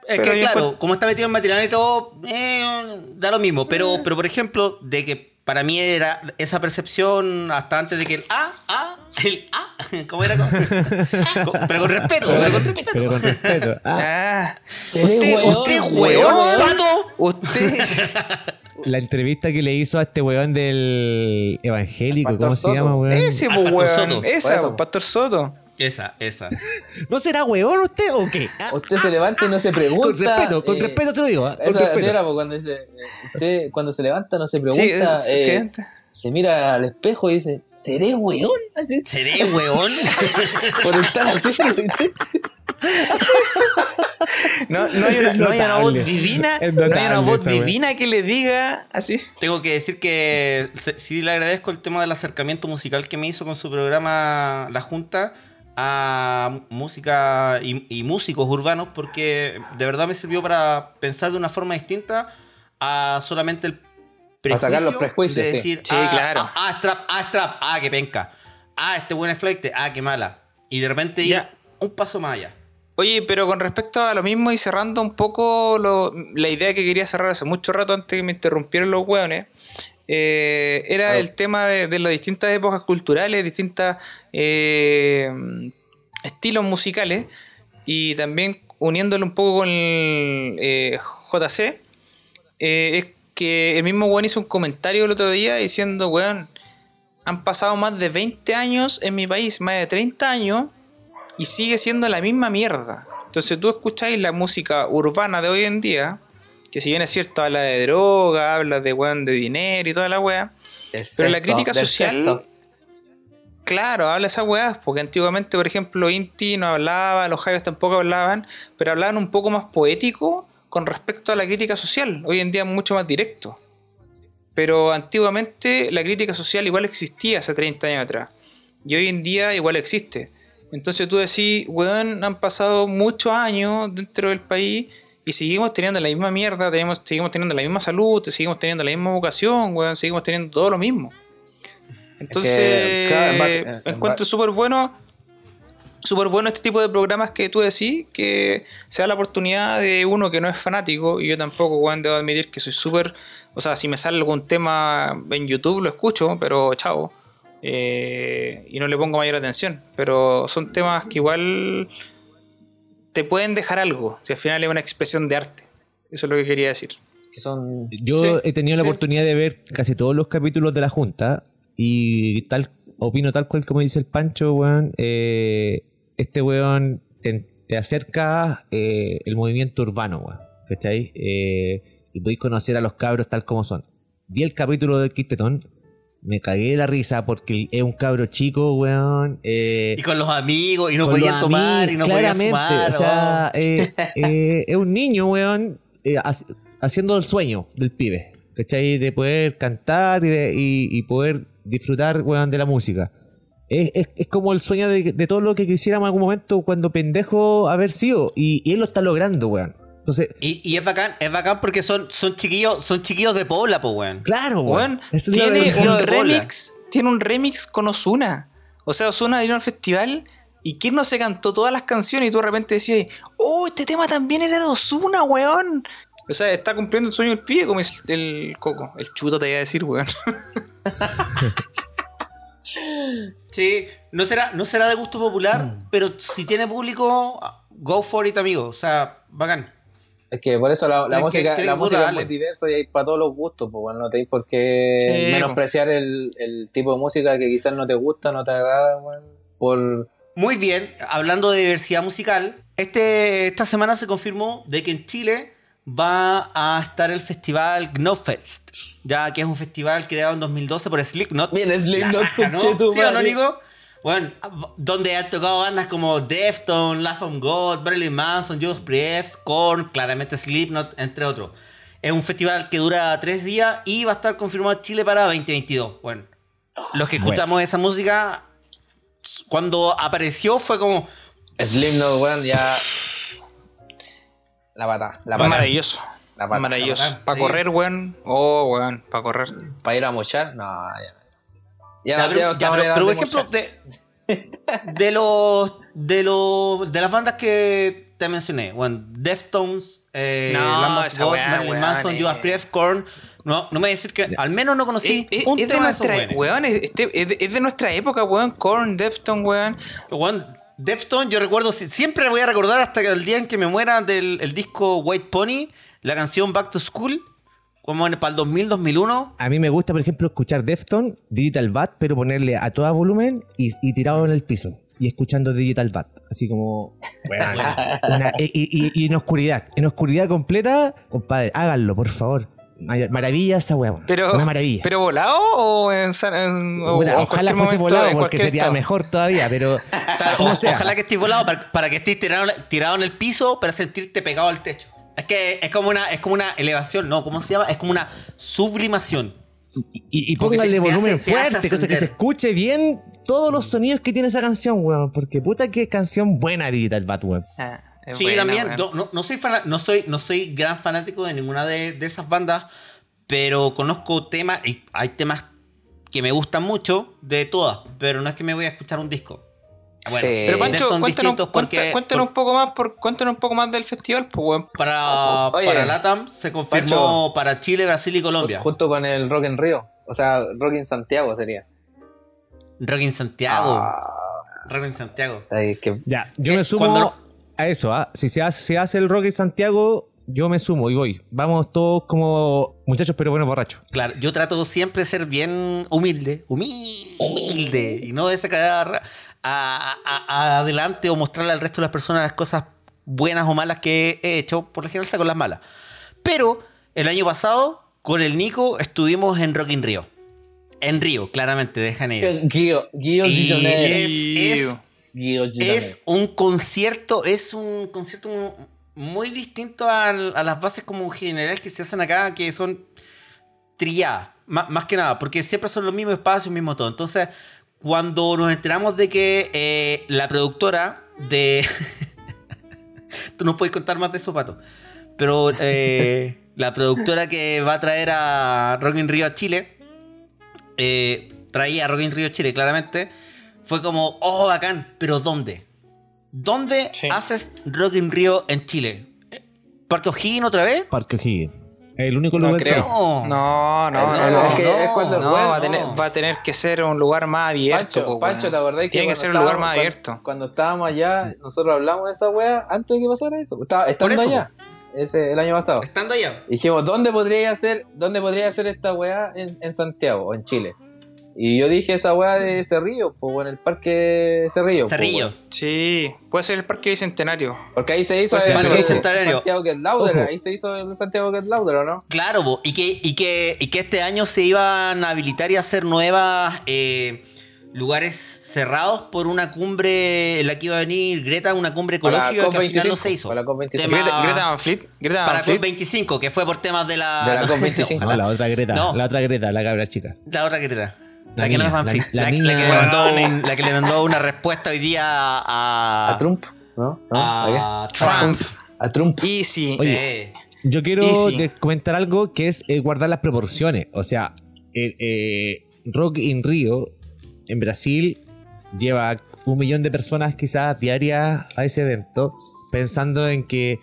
Es Pero que claro, como está metido en matinal y todo, eh, da lo mismo. Pero, pero por ejemplo, de que para mí era esa percepción hasta antes de que el A, A, el A, [LAUGHS] ¿cómo era? [LAUGHS] Con- pero con respeto, pero con respeto. Pero con respeto. Ah, Ah, usted, hueón, usted, weón, weón, pato. Usted. [LAUGHS] la entrevista que le hizo a este weón del evangélico, ¿cómo se llama, weón? Ese, Al pues, Pastor weón. Soto. Esa, pues, Pastor Soto. Esa, esa. [LAUGHS] ¿No será weón usted o qué? Ah, [LAUGHS] Usted se levanta y no se pregunta. con respeto, con eh, respeto te lo digo. Con Esa, era, pues, cuando dice, eh, usted cuando se levanta no se Sí, pregunta, se eh, siente. se mira al espejo y dice, ¿seré weón? Así, ¿Seré weón? [LAUGHS] por estar. ¿viste? No, no hay una, no hay una voz divina, no hay una voz divina que le diga así. Tengo que decir que se- sí le agradezco el tema del acercamiento musical que me hizo con su programa La Junta a música y, y músicos urbanos porque de verdad me sirvió para pensar de una forma distinta a solamente el Para sacar los prejuicios, de sí. decir, Sí, ah, claro. ah, ah, es trap, ah, es trap, ah, qué penca. Ah, este buen flight, ah, qué mala. Y de repente ir Ya. un paso más allá. Oye, pero con respecto a lo mismo y cerrando un poco lo- la idea que quería cerrar hace mucho rato antes que me interrumpieran los hueones, eh, era el tema de, de las distintas épocas culturales, distintas eh, estilos musicales y también uniéndolo un poco con el eh, JC, es que el mismo weón hizo un comentario el otro día diciendo, weón, han pasado más de 20 años en mi país, más de 30 años, y sigue siendo la misma mierda. Entonces tú escucháis la música urbana de hoy en día, que si bien es cierto, habla de droga, habla de weón de dinero y toda la Del pero la crítica social, sexo. claro, habla esas weas, porque antiguamente, por ejemplo, Inti no hablaba, los Jaivas tampoco hablaban, pero hablaban un poco más poético con respecto a la crítica social. Hoy en día es mucho más directo. Pero antiguamente la crítica social igual existía hace 30 años atrás. Y hoy en día igual existe. Entonces tú decís, weón, han pasado muchos años dentro del país y seguimos teniendo la misma mierda, tenemos, seguimos teniendo la misma salud, seguimos teniendo la misma vocación, weón, seguimos teniendo todo lo mismo. Entonces, claro, en base- en- en encuentro súper bueno súper bueno este tipo de programas que tú decís, que se da la oportunidad de uno que no es fanático, y yo tampoco, weón, debo admitir que soy súper, o sea, si me sale algún tema en YouTube lo escucho, pero chao, eh, y no le pongo mayor atención, pero son temas que igual te pueden dejar algo, si al final es una expresión de arte, eso es lo que quería decir. Que son. Yo Sí, he tenido la sí. oportunidad de ver casi todos los capítulos de la Junta y tal opino tal cual como dice el Pancho, weón. eh, este weón te, te acerca eh, el movimiento urbano, weón. ¿Cachai? Eh, y podéis conocer a los cabros tal como son. Vi el capítulo de Quistetón, me cagué de la risa porque es un cabro chico, weón. eh, Y con los amigos, y no podían tomar, y no amigos, podían claramente, fumar. O sea, oh. eh, [LAUGHS] eh, es un niño, weón, haci- haciendo el sueño del pibe. ¿Cachai? De poder cantar y, de, y, y poder disfrutar, weón, de la música. Es, es- es como el sueño de, de todo lo que quisiéramos en algún momento cuando pendejo haber sido. Y, y él lo está logrando, weón. Entonces, Y, y es bacán, es bacán porque son, son chiquillos, son chiquillos de Pobla, pues weón. claro, weón. Es tiene un remix, tiene un remix con Osuna. O sea, Osuna vino al festival y quién no se cantó todas las canciones y tú de repente decías, oh, este tema también era de Osuna, weón. O sea, está cumpliendo el sueño del pibe, como el coco. El chuto te iba a decir, weón. [LAUGHS] Sí, no será, no será de gusto popular, Mm. pero si tiene público, go for it, amigo. O sea, bacán. Es que por eso la, la Es que- música, que la música es muy diversa y hay para todos los gustos, pues bueno, no tenéis por qué Sí, menospreciar el, el tipo de música que quizás no te gusta, no te agrada, weón, por Muy bien, hablando de diversidad musical, este, esta semana se confirmó de que en Chile va a estar el festival Gnofest, ya que es un festival creado en 2012 por Slipknot. Bien, Slipknot, ¿no? ¿Sí o no. Nico? Bueno, donde han tocado bandas como Deftones, Laugh on God, Marilyn Manson, Judas Priest, Korn, claramente Slipknot, entre otros. Es un festival que dura tres días y va a estar confirmado en Chile para 2022. Bueno, los que escuchamos esa música, cuando apareció fue como... Slipknot, weón, ya la pata, la pata, Maravilloso. la pata. Maravilloso. Para sí. correr, weón. Oh, weón, para correr. Para ir a mochar, no, ya. Ya, pero, ya ya, por de ejemplo, de, de los de los de las bandas que te mencioné, bueno, Deftones, eh, No, Lamb of God, Marilyn Manson, eh. Judas Priest, Korn, no, no me voy a decir que al menos no conocí Es, es- un es de tema de esos nuestra, weón, es, este- es de, es de nuestra época, weón. Korn, Defton, weón. Weón, Deftones, yo recuerdo, si- siempre voy a recordar hasta que el día en que me muera del el disco White Pony, la canción Back to School, como en, para el 2000, 2001. A mí me gusta, por ejemplo, escuchar Defton, Digital Bat, pero ponerle a todo volumen y, y tirado en el piso. y escuchando Digital Bat. Así como. [LAUGHS] una- y, y- y en oscuridad. En oscuridad completa, compadre, háganlo, por favor. Mar- Maravilla esa weón. Pero, Una maravilla. ¿Pero volado o en, o- o ojalá fuese volado porque sería estado? mejor todavía, pero. Claro, como o- sea. ojalá que estés volado para, para que estés tirado, tirado en el piso para sentirte pegado al techo. Es que es como una, es como una elevación, ¿no? ¿Cómo se llama? Es como una sublimación. Y, y te- te volumen hace- fuerte, cosa que se escuche bien todos los sonidos que tiene esa canción, weón. Porque puta que canción buena Digital Bat, weón. Ah, Sí, buena, también. No, no- soy no soy no soy gran fanático de ninguna de, de esas bandas, pero conozco temas, y hay temas que me gustan mucho de todas, pero no es que me voy a escuchar un disco. Bueno, Sí. Pero Eh, Pancho, son cuéntanos, porque- cuéntanos por- un poco más, por, cuéntanos un poco más del festival, pues, para, Oye, para LATAM se confirmó para Chile, Brasil y Colombia. Junto con el Rock en Río. O sea, Rock en Santiago sería. Rock en Santiago. Ah, Rock en Santiago. ahí que Ya, yo Eh, me sumo cuando- a eso, ¿ah? Si se hace, se hace el rock en Santiago, yo me sumo y voy. Vamos todos como muchachos, pero buenos borrachos. Claro, yo trato siempre de ser bien humilde, humilde, y no de sacar a, a- a- adelante o mostrarle al resto de las personas las cosas buenas o malas que he hecho. Por lo general saco las malas. Pero el año pasado, con el Nico, estuvimos en Rock in Río. En Río, claramente, de Janeiro. Guío, Guío Gillonero. es, es, Guío un concierto, es un concierto mu- muy distinto al- a, las bases como generales que se hacen acá, que son trilladas, má- más, que nada, porque siempre son los mismos espacios, mismo todo. Entonces, cuando nos enteramos de que eh, la productora de... [LAUGHS] Tú nos puedes contar más de eso, Pato. Pero eh, la productora que va a traer a Rock in Rio a Chile, eh, traía a Rock in Rio Chile, claramente, fue como, oh, bacán, pero ¿dónde? ¿Dónde Sí. haces Rock in Rio en Chile? ¿Parque O'Higgins otra vez? Parque O'Higgins. El único No lugar que hay. creo. No. No, no, No, no. es que no. es cuando- No, bueno, va, a tener, no. va a tener que ser un lugar más abierto. Pancho, po, Pancho. ¿te acordás que Tiene que ser un lugar más cuando- abierto. Cuando estábamos allá, nosotros hablamos de esa weá antes de que pasara eso. Estaba, estando eso, allá, ese, el año pasado. Estando allá. Dijimos, ¿dónde podría hacer, dónde podría hacer esta weá en, en Santiago o en Chile? Y yo dije esa weá de Cerrillo, pues en el parque Cerrillo. po, Cerrillo. Sí, puede ser el Parque Bicentenario. porque ahí se hizo Pues el, Parque Bicentenario. Santiago Ojo. ahí se hizo el Santiago Get Louder, ¿o no? Claro, po, y que, y, que, y que este año se iban a habilitar y a hacer nuevas eh, lugares cerrados por una cumbre en la que iba a venir Greta, una cumbre ecológica que al final no COP25, se hizo. para la COP25. Tema- Greta, Greta Van Fleet. Greta para Van Fleet. COP25, que fue por temas de la... De la [LAUGHS] COP25. No, la otra Greta. No. La otra Greta, la cabra chica. La otra Greta. La, La que no niña, es Van la- Fleet. la La, la niña- que le mandó un- la que le mandó una respuesta hoy día a... A Trump, ¿no? ¿No? a. Trump. A Trump. Easy. Oye, Eh, Yo quiero comentar algo que es eh, guardar las proporciones. O sea, eh, eh, Rock in Rio en Brasil lleva un millón de personas quizás diarias a ese evento, pensando en que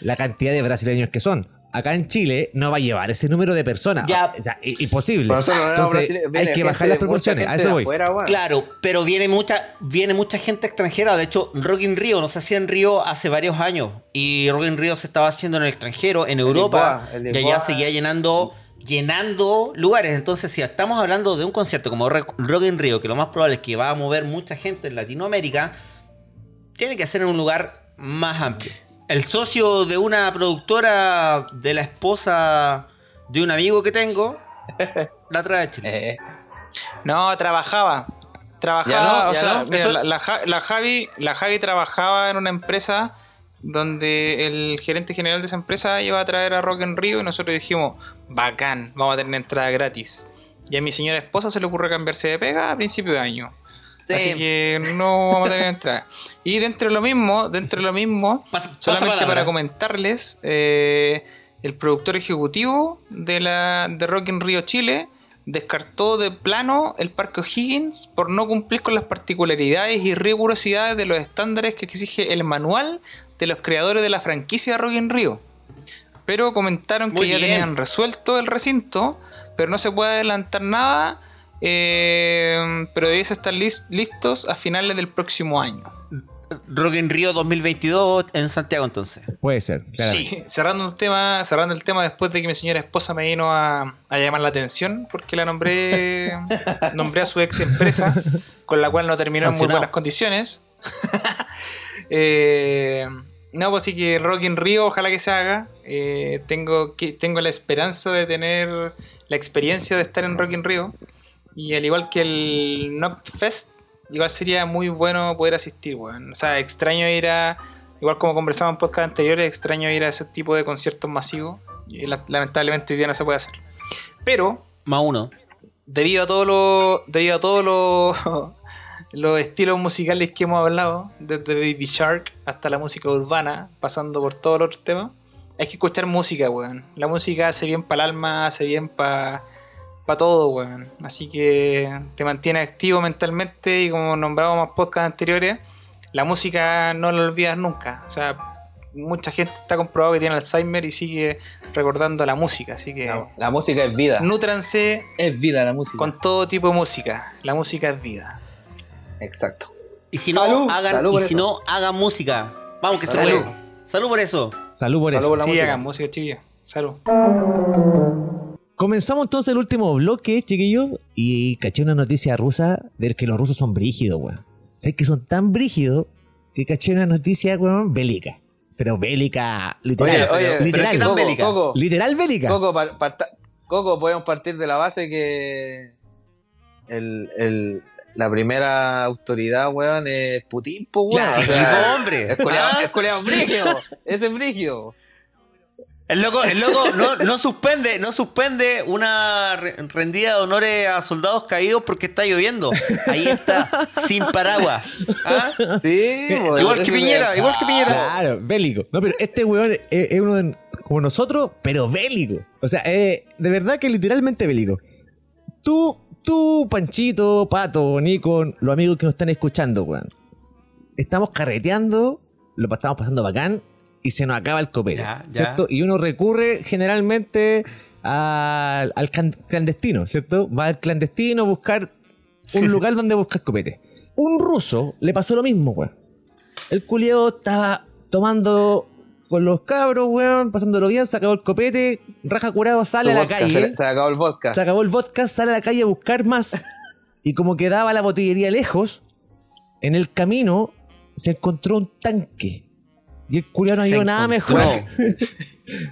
la cantidad de brasileños que son. Acá en Chile no va a llevar ese número de personas. Ya. O sea, imposible. Entonces, hay que bajar las proporciones. A eso voy. afuera. Claro, pero viene mucha, viene mucha gente extranjera. De hecho, Rock in Rio no se hacía en Río hace varios años. Y Rock in Rio se estaba haciendo en el extranjero, en Europa. Lisboa, el y allá seguía llenando, llenando lugares. Entonces, si estamos hablando de un concierto como Rock Rock in Rio, que lo más probable es que va a mover mucha gente en Latinoamérica, tiene que ser en un lugar más amplio. El socio de una productora de la esposa de un amigo que tengo, [LAUGHS] la trae a Chile. Eh, No, trabajaba. Trabajaba, no, o sea, no. mira, Eso- la, la Ja- la Javi, la Javi trabajaba en una empresa donde el gerente general de esa empresa iba a traer a Rock en Rio y nosotros dijimos, bacán, vamos a tener entrada gratis. Y a mi señora esposa se le ocurrió cambiarse de pega a principio de año. Sí. Así que no vamos a tener entrada. Y dentro de lo mismo, dentro de lo mismo, Pasa- pasa solamente palabra. para comentarles, eh, el productor ejecutivo de la de Rock in Rio Chile descartó de plano el Parque O'Higgins por no cumplir con las particularidades y rigurosidades de los estándares que exige el manual de los creadores de la franquicia Rock in Rio. Pero comentaron que ya tenían resuelto el recinto, pero no se puede adelantar nada, eh, pero debiese estar lis- listos a finales del próximo año. Rock in Rio 2022 en Santiago entonces. Puede ser, claramente. Sí, cerrando un tema, cerrando el tema después de que mi señora esposa me vino a, a llamar la atención porque la nombré [LAUGHS] nombré a su ex empresa con la cual no terminó en muy buenas condiciones. [LAUGHS] Eh, no, pues sí que Rock in Rio, ojalá que se haga. Eh, tengo, que, tengo la esperanza de tener la experiencia de estar en Rock in Rio. Y al igual que el Knockfest, igual sería muy bueno poder asistir, weón. O sea, extraño ir a. Igual como conversamos en podcast anteriores, extraño ir a ese tipo de conciertos masivos. Y la- lamentablemente hoy día no se puede hacer. Pero, Más uno. debido a todo lo. Debido a todos los [LAUGHS] los estilos musicales que hemos hablado, desde Baby Shark hasta la música urbana, pasando por todos los otros temas, hay que escuchar música, weón. La música hace bien para el alma, hace bien para pa todo, weón. Así que te mantiene activo mentalmente y como nombrábamos en podcasts anteriores, la música no la olvidas nunca. O sea, mucha gente está comprobado que tiene Alzheimer y sigue recordando la música. Así que La, la música es vida. nútranse Es vida la música. con todo tipo de música. La música es vida. Exacto. Y si Salud, no, hagan, salud y por si eso. no, hagan música. Vamos que se Salud. puede. Salud por eso. Salud por Salud eso. por la sí, música. hagan música, chiquillos. Salud. [LAUGHS] Comenzamos entonces el último bloque, chiquillos, y caché una noticia rusa de que los rusos son brígidos, weón. Sé que son tan brígidos que caché una noticia, weón, bélica. Pero bélica, literal. Oye, oye, pero literal, ¿qué tan Coco, bélica? Coco, literal bélica. Coco, par- parta- Coco, podemos partir de la base que el, el- la primera autoridad, weón, es Putin, pues, weón. Claro. O sea, hombre. es culeado, ¿Ah? es culeado brígido. Ese es brígido. El loco, el loco [LAUGHS] no, no suspende, no suspende una re- rendida de honores a soldados caídos porque está lloviendo. Ahí está, sin paraguas. ¿Ah? Sí, weón, Igual que Piñera, igual que Piñera. Claro, bélico. No, pero este weón es, es uno de- como nosotros, pero bélico. O sea, de verdad que literalmente bélico. Tú, tú, Panchito, Pato, Nico, los amigos que nos están escuchando, weón. Estamos carreteando, lo estamos pasando bacán y se nos acaba el copete. Ya, ya. ¿Cierto? Y uno recurre generalmente al, clandestino, ¿cierto? Va al clandestino a buscar un [LAUGHS] lugar donde buscar copete. Un ruso le pasó lo mismo, weón. El culiao estaba tomando con los cabros, weón, pasándolo bien, se acabó el copete, raja curado, sale Su a la vodka, calle, Se, se acabó el vodka. se acabó el vodka, sale a la calle a buscar más. [LAUGHS] y como quedaba la botillería lejos, en el camino se encontró un tanque. Y el culiao no Se vio nada mejor. [LAUGHS]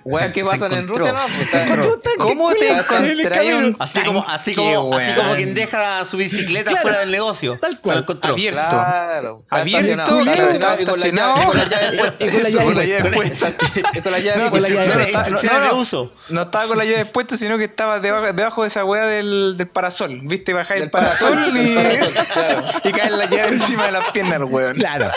Weón, ¿qué Se pasa en. Rusia? No, pues, Se encontró un tanque. ¿Cómo te culiao, en el encontré camino. un Así como, así como, así como quien deja su bicicleta Claro, fuera del negocio. tal Se cual. lo encontró. Abierto. Claro. está Abierto, estacionado, y con la estacionado. llave- [LAUGHS] y con la llave puesta. Y con la Eso, llave con la llave puesta. con la puesta. Instrucciones, de uso. No estaba con la llave puesta, sino que estaba debajo, debajo de esa weá del, parasol. ¿Viste? Bajáis el parasol, [LAUGHS] y cae la llave encima de las piernas, weón. Claro.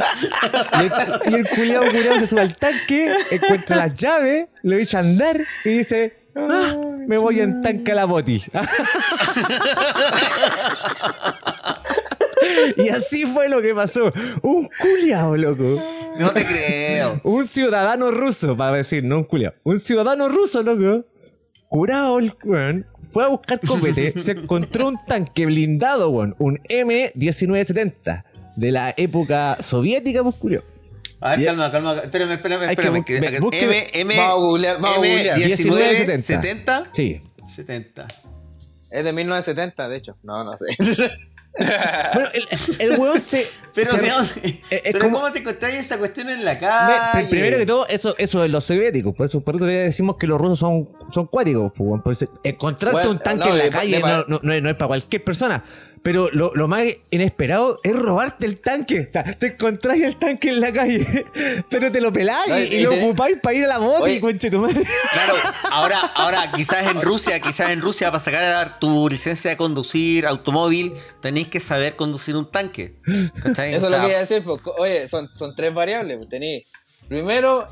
[LAUGHS] Y el, y el culiao culiao se sube al tanque, encuentra las llaves, lo echa a andar y dice: "Ah, Me voy en tanque a la boti. [LAUGHS] y así fue lo que pasó. Un culiao, loco. No te creo. Un ciudadano ruso, para decir, no un culiao. Un ciudadano ruso, loco. Curado el weón. Fue a buscar copete. se encontró un tanque blindado, weón. Un M1970. De la época soviética, pues. A ver, calma, calma. Espérame, espérame, que espérame. que- busque- M, M, Vamos a googlear, vamos a googlear. 19, 1970. 70. Sí. 70. Es de 1970, de hecho. No, no sé. [LAUGHS] Bueno, el, el weón se. Pero, se- ¿de dónde- es- es pero como- ¿cómo te encontráis esa cuestión en la calle? pr- primero que todo, eso, eso es los soviéticos. Por eso, por eso decimos que los rusos son, son cuáticos. pues, encontrarte Bueno, un tanque no, en la de- calle de- no, no- no es, no es para cualquier persona. Pero lo, lo más inesperado es robarte el tanque. O sea, te encontráis el tanque en la calle, [LAUGHS] pero te lo peláis No, y, y y lo te- ocupáis para ir a la moto y conche tu madre. Claro, [LAUGHS] ahora, ahora quizás en Rusia, quizás en Rusia para sacar tu licencia de conducir automóvil, tenéis que saber conducir un tanque. ¿Cachai? Eso O es lo que iba a decir. pues, oye, son, son tres variables. pues, Tení, primero,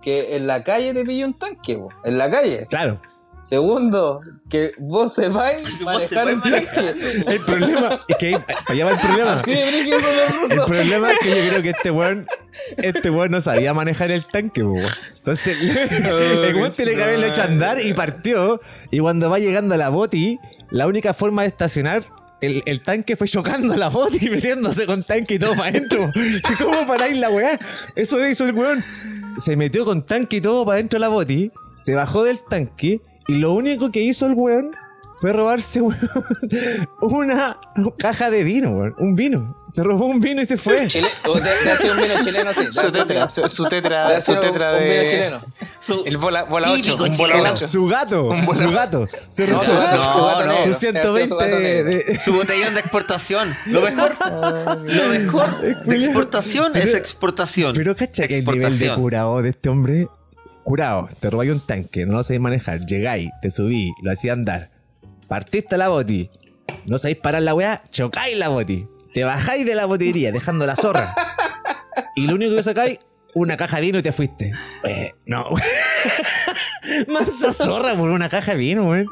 que en la calle te pille un tanque. pues, En la calle. Claro. Segundo, que vos sepáis manejar [LAUGHS] un tanque. El problema es que para allá va el problema. Los El problema es que yo creo que este weón, este weón no sabía manejar el tanque, weón. Entonces, [LAUGHS] el weón tiene que haberlo hecho andar y partió. Y cuando va llegando a la boti, la única forma de estacionar el, el tanque fue chocando a la boti y [LAUGHS] metiéndose con tanque y todo para adentro. ¿Y ¿Cómo paráis la weá? Eso hizo el weón. Se metió con tanque y todo para adentro de la boti, se bajó del tanque y lo único que hizo el weón fue robarse weón, [LAUGHS] una caja de vino, weón. Un vino. Se robó un vino y se fue. Chile, o de, de un vino chileno, sí. de Su un tetra, su, su de tetra, hacer su un- tetra un vino de. chileno. Su- El bola, bola 8, Típico un bola chileno. 8. Su gato, su gato. Se No, robó su gato, su gato no, su sido 120 su de, Su botellón de exportación. Lo mejor, [LAUGHS] lo mejor de exportación es exportación. Pero cacha que el nivel de curado de este hombre. Curado, te robáis un tanque, no lo sabéis manejar. Llegáis, te subí, lo hacía andar. Partiste la boti. No sabéis parar la weá, chocáis la boti. Te bajáis de la botillería, dejando la zorra. Y lo único que sacáis, una caja de vino y te fuiste. Eh, no. [LAUGHS] Mansa zorra por una caja de vino, weón.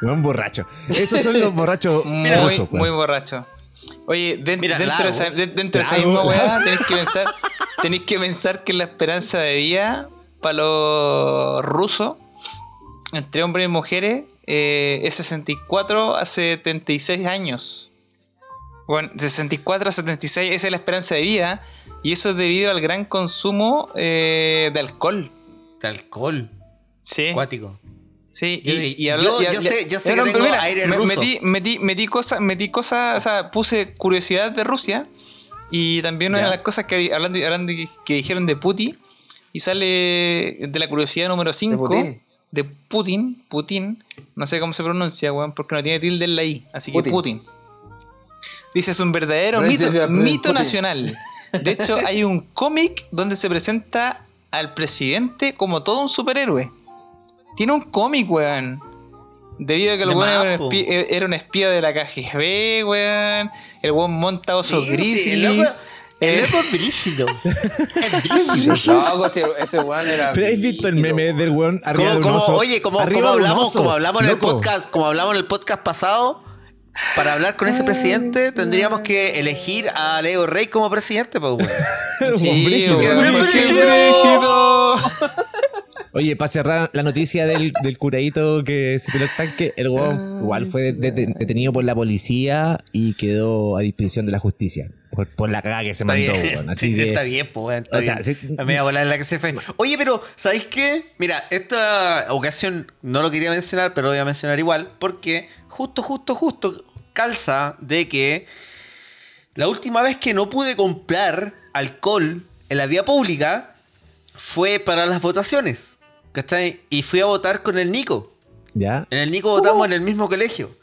Buen borracho. Esos son los borrachos [LAUGHS] Muy, rusos, muy weón. borracho. Oye, den- Mira, dentro, de esa, lago. de- dentro de esa Lago, misma weá, [LAUGHS] tenéis que pensar, tenéis que pensar que la esperanza de vida para los rusos, entre hombres y mujeres, eh, es 64 a 76 años. Bueno, de 64 a 76 esa es la esperanza de vida. Y eso es debido al gran consumo eh, de alcohol. De alcohol. Sí. Acuático. Sí, Yo- y, y yo- y yo habla- sé- yo sé que tengo aire me- ruso. Metí, metí, metí cosas, metí cosas, o sea, puse curiosidad de Rusia y también una Ya. de las cosas que hablando, hablando que, que dijeron de Putin y sale de la curiosidad número 5 Putin? de Putin, Putin, no sé cómo se pronuncia, weón, porque no tiene tilde en la I, así que Putin. Dice, es un verdadero mito, mito nacional. De hecho, [LAUGHS] hay un cómic donde se presenta al presidente como todo un superhéroe. Tiene un cómic, weón. Debido a que el weón era, espía- era un espía de la KGB, weón. El weón monta osos Sí, sí, el loco- Eh, loco es brígido. [LAUGHS] Es brígido. No, ese, ese weón era. Pero ¿has visto el meme del weón arriba Como, de un como- oso? oye, como, hablamos, como hablamos en el loco. podcast, como hablamos en el podcast pasado, para hablar con ese presidente tendríamos que elegir a Leo Rey como presidente, pues, weón. [LAUGHS] sí, brígido. Oye, para cerrar la noticia del, del curadito que se tiró el tanque, el weón igual fue deten- detenido por la policía y quedó a disposición de la justicia. Por, por la cagada que se mandó, weón. [LAUGHS] Así sí, que, está bien, pues, está o sea, sí- La media bola en la que se fue. Oye, pero, ¿sabéis qué? Mira, esta ocasión no lo quería mencionar, pero lo voy a mencionar igual, porque justo, justo, justo calza de que la última vez que no pude comprar alcohol en la vía pública fue para las votaciones. ¿Cachai? Y fui a votar con el Nico. ¿Ya? En el Nico votamos en el mismo colegio.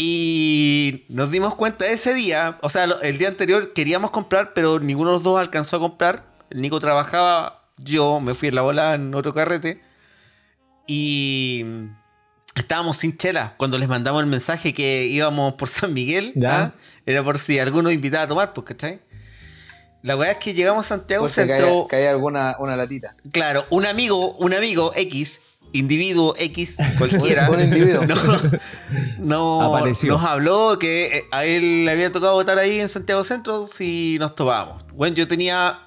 Y nos dimos cuenta ese día, o sea, el día anterior queríamos comprar, pero ninguno de los dos alcanzó a comprar. El Nico trabajaba, yo me fui en la bola en otro carrete. Y estábamos sin chela. Cuando les mandamos el mensaje que íbamos por San Miguel, Ya. ¿ah? era por si alguno invitaba a tomar, pues, ¿cachai? La weá es que llegamos a Santiago si Centro. cae, cae alguna una latita. Claro, un amigo, un amigo X, individuo X, [LAUGHS] cualquiera. Un individuo. No, no- Apareció. nos habló que eh, a él le había tocado votar ahí en Santiago Centro si nos topábamos. Bueno, yo tenía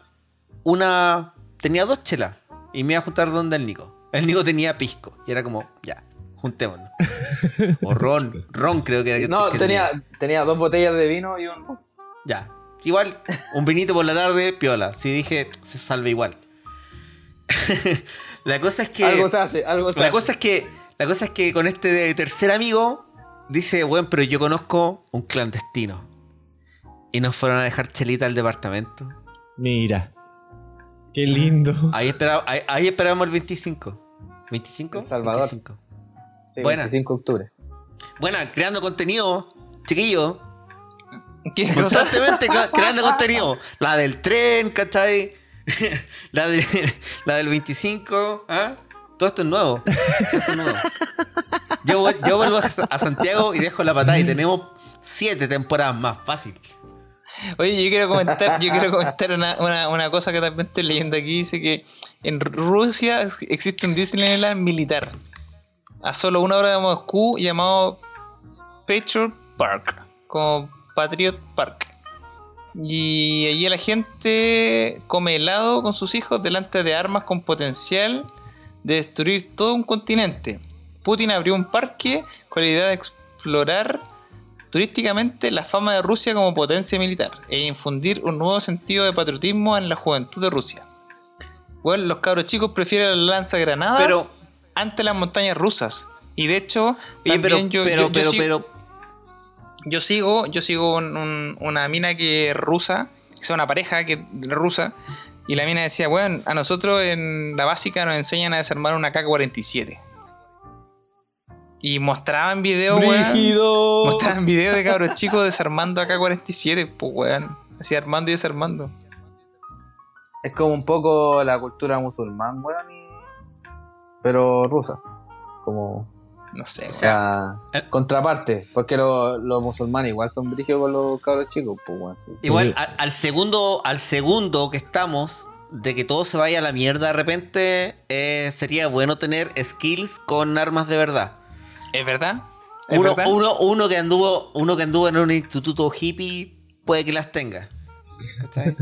una. Tenía dos chelas y me iba a juntar donde el Nico. El Nico tenía pisco y era como, ya, juntémonos. [LAUGHS] O ron, ron creo que era. No, que tenía, tenía dos botellas de vino y un. Ya. Igual, un vinito por la tarde, piola. Si dije, se salve igual. [LAUGHS] la cosa es que. Algo se hace, algo se La hace. cosa es que, la cosa es que con este tercer amigo dice, bueno, pero yo conozco un clandestino. Y nos fueron a dejar chelita al departamento. Mira. Qué lindo. [LAUGHS] Ahí, espera- ahí, ahí esperábamos el 25. ¿25? El Salvador. 25. Sí, buena. 25 de octubre. Bueno, creando contenido, chiquillo. Constantemente creando [LAUGHS] contenido. La del tren, ¿cachai? [LAUGHS] la, de- la del 25. ¿ah? Todo esto es nuevo. Yo, vuel- yo vuelvo a Santiago y dejo la patada y tenemos siete temporadas más. Fácil. Oye, yo quiero comentar, yo quiero comentar una, cosa que también estoy leyendo aquí. Dice que en Rusia ex- existe un Disneyland militar. A solo una hora de Moscú llamado Patriot Park. Como Patriot Park. Y allí la gente come helado con sus hijos delante de armas con potencial de destruir todo un continente. Putin abrió un parque con la idea de explorar turísticamente la fama de Rusia como potencia militar e infundir un nuevo sentido de patriotismo en la juventud de Rusia. Bueno, los cabros chicos prefieren las lanzagranadas Pero- ante las montañas rusas. Y de hecho, Oye, pero, yo, pero, yo- yo pero, sí- pero, yo sigo, yo sigo un- un- una mina que es rusa, que es una pareja que rusa, y la mina decía, bueno, a nosotros en la básica nos enseñan a desarmar una K-47. Y mostraban videos, weón. Mostraban videos de cabros chicos desarmando AK-47, pues weón. Así armando y desarmando. Es como un poco la cultura musulmán, weón, y- pero rusa. Como, No sé, o sea, eh. contraparte. Porque los, los musulmanes igual son brígidos con los cabros chicos, pues, igual al, al segundo, al segundo que estamos, de que todo se vaya a la mierda de repente, eh, sería bueno tener skills con armas de verdad. ¿Es verdad? ¿Es Uno, verdad? uno, uno que anduvo, uno que anduvo en un instituto hippie puede que las tenga. ¿Cachai?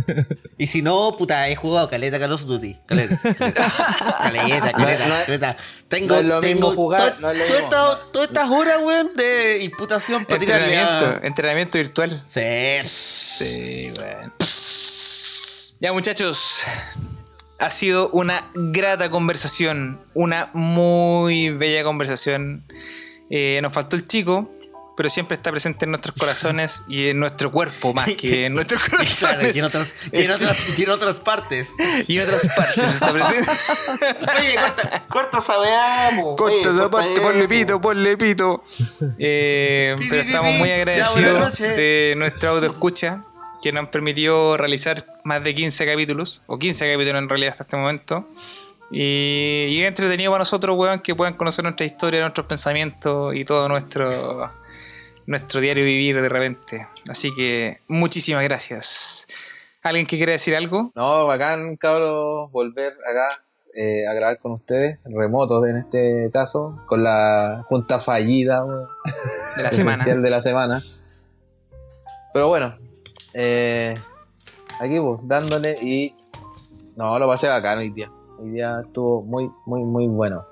y si no, puta, he jugado caleta Call of Duty. Caleta, caleta, caleta, caleta. Tengo, no es lo mismo tengo jugar, no es lo todas mismo. estas- horas, weón, de imputación para tirarle Entrenamiento, a... entrenamiento virtual. Sí. Sí, weón. Ya, muchachos. Ha sido una grata conversación. Una muy bella conversación. Eh, nos faltó el chico, pero siempre está presente en nuestros corazones y en nuestro cuerpo más que en [LAUGHS] nuestros Claro, corazones. y en otras, y en otras, y en otras partes. [LAUGHS] y en otras partes está presente. [LAUGHS] Oye, corta, corta. Oye, Corta esa parte, ponle pito, ponle pito. Eh, pero estamos muy agradecidos de nuestro audio escucha que nos han permitido realizar más de 15 capítulos, o 15 capítulos en realidad hasta este momento. Y, y es entretenido para nosotros, weón, que puedan conocer nuestra historia, nuestros pensamientos y todo nuestro, nuestro diario vivir de repente. Así que muchísimas gracias. ¿Alguien que quiera decir algo? No, bacán, cabros, volver acá eh, a grabar con ustedes, remotos en este caso, con la junta fallida, De la [LAUGHS] semana. de la semana. Pero bueno, eh, aquí pues, dándole y... No, lo pasé bacán hoy día. Hoy día estuvo muy, muy, muy bueno.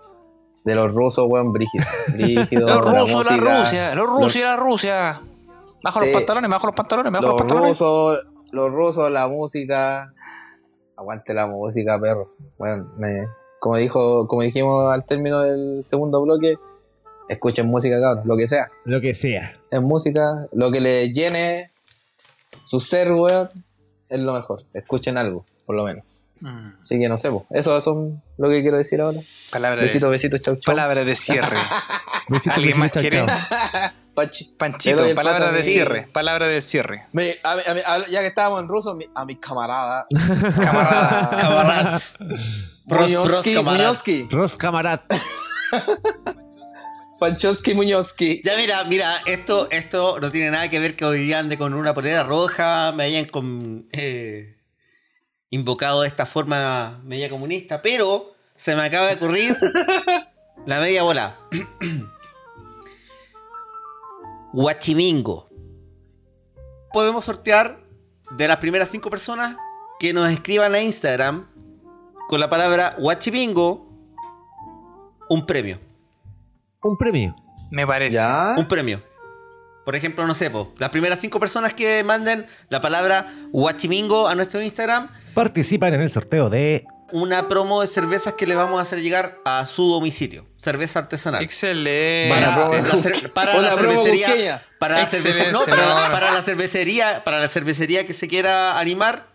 De los rusos, weón, brígido. [LAUGHS] Brígido, Los la rusos, la música, Rusia, los rusos y la Rusia. Bajo los pantalones, bajo los pantalones, bajo los los pantalones. rusos, los rusos, la música. Aguante la música, perro. Bueno, me- como dijo, como dijimos al término del segundo bloque, escuchen música, cabrón, lo que sea. Lo que sea. Es música, lo que le llene su ser, weón, es lo mejor. Escuchen algo, por lo menos. Mm. Así que no sé, po. eso es lo que quiero decir ahora. Palabra Besitos, de, besitos, chau, chau. palabra de cierre. [LAUGHS] Besitos, ¿Alguien más besitos, quiere? [LAUGHS] Le Panchito, palabra de mi- cierre. Palabra de cierre. Me- a mi- a mi- a- ya que estábamos en ruso, mi- a camaradas. Camarada. [LAUGHS] Pros, pros, Muñozki. Muñozki. Ros Camarat. Panchoski Muñozki. Ya mira, mira, esto, esto no tiene nada que ver que hoy día ande con una polera roja, me hayan con, eh, invocado de esta forma media comunista, pero se me acaba de ocurrir [LAUGHS] la media bola. [CLEARS THROAT] Guachimingo. Podemos sortear de las primeras cinco personas que nos escriban a Instagram con la palabra Guachimingo un premio. Un premio. Me parece. ¿Ya? Un premio. Por ejemplo, no sé, po, las primeras cinco personas que manden la palabra Guachimingo a nuestro Instagram, Participan en el sorteo de. una promo de cervezas que le vamos a hacer llegar a su domicilio. Cerveza artesanal. Excelente. Para, la, cer- para la cervecería. Para la, no, para, para cervecería. Para la cervecería que se quiera animar.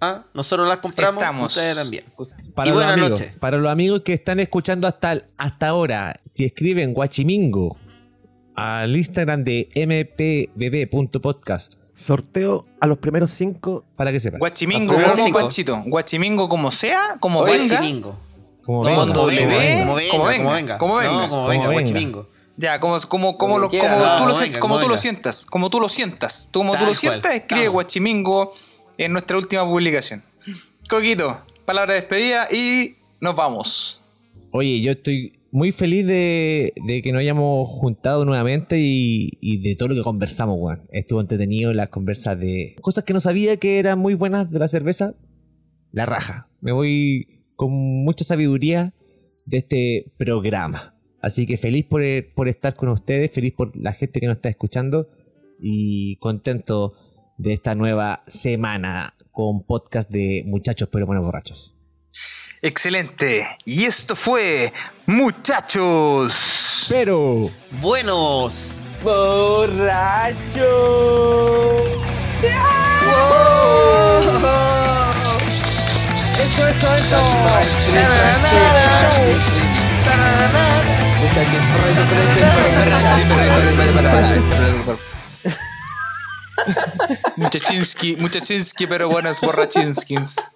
Ah, Nosotros las compramos. Estamos. Ustedes también. Para Y buenas amigos, noches. Para los amigos que están escuchando hasta, hasta ahora, si escriben Guachimingo al Instagram de mpbb.podcast, sorteo a los primeros cinco para que sepan. Guachimingo, como. Panchito. Guachimingo como sea, como venga. Guachimingo. Como venga, como venga, como venga, como venga, como venga. No, como Como venga, venga. Guachimingo. Ya, como, como, como, lo, como No, tú, lo, venga, como tú lo sientas. Como tú lo sientas. Tú, como tú lo cual. sientas, escribe Vamos. Guachimingo en nuestra última publicación. Coquito, palabra de despedida y nos vamos. Oye, yo estoy muy feliz de, que nos hayamos juntado nuevamente y, de todo lo que conversamos, weón. Estuvo entretenido las conversas de cosas que no sabía que eran muy buenas de la cerveza. La raja. Me voy con mucha sabiduría de este programa. Así que feliz por, por estar con ustedes, feliz por la gente que nos está escuchando y contento de esta nueva semana con podcast de muchachos pero buenos borrachos. Excelente. Y esto fue Muchachos. Pero Buenos. ¡Borracho! Eso, eso, eso. Muchachinsky, Muchachinsky, pero buenos borrachinskins.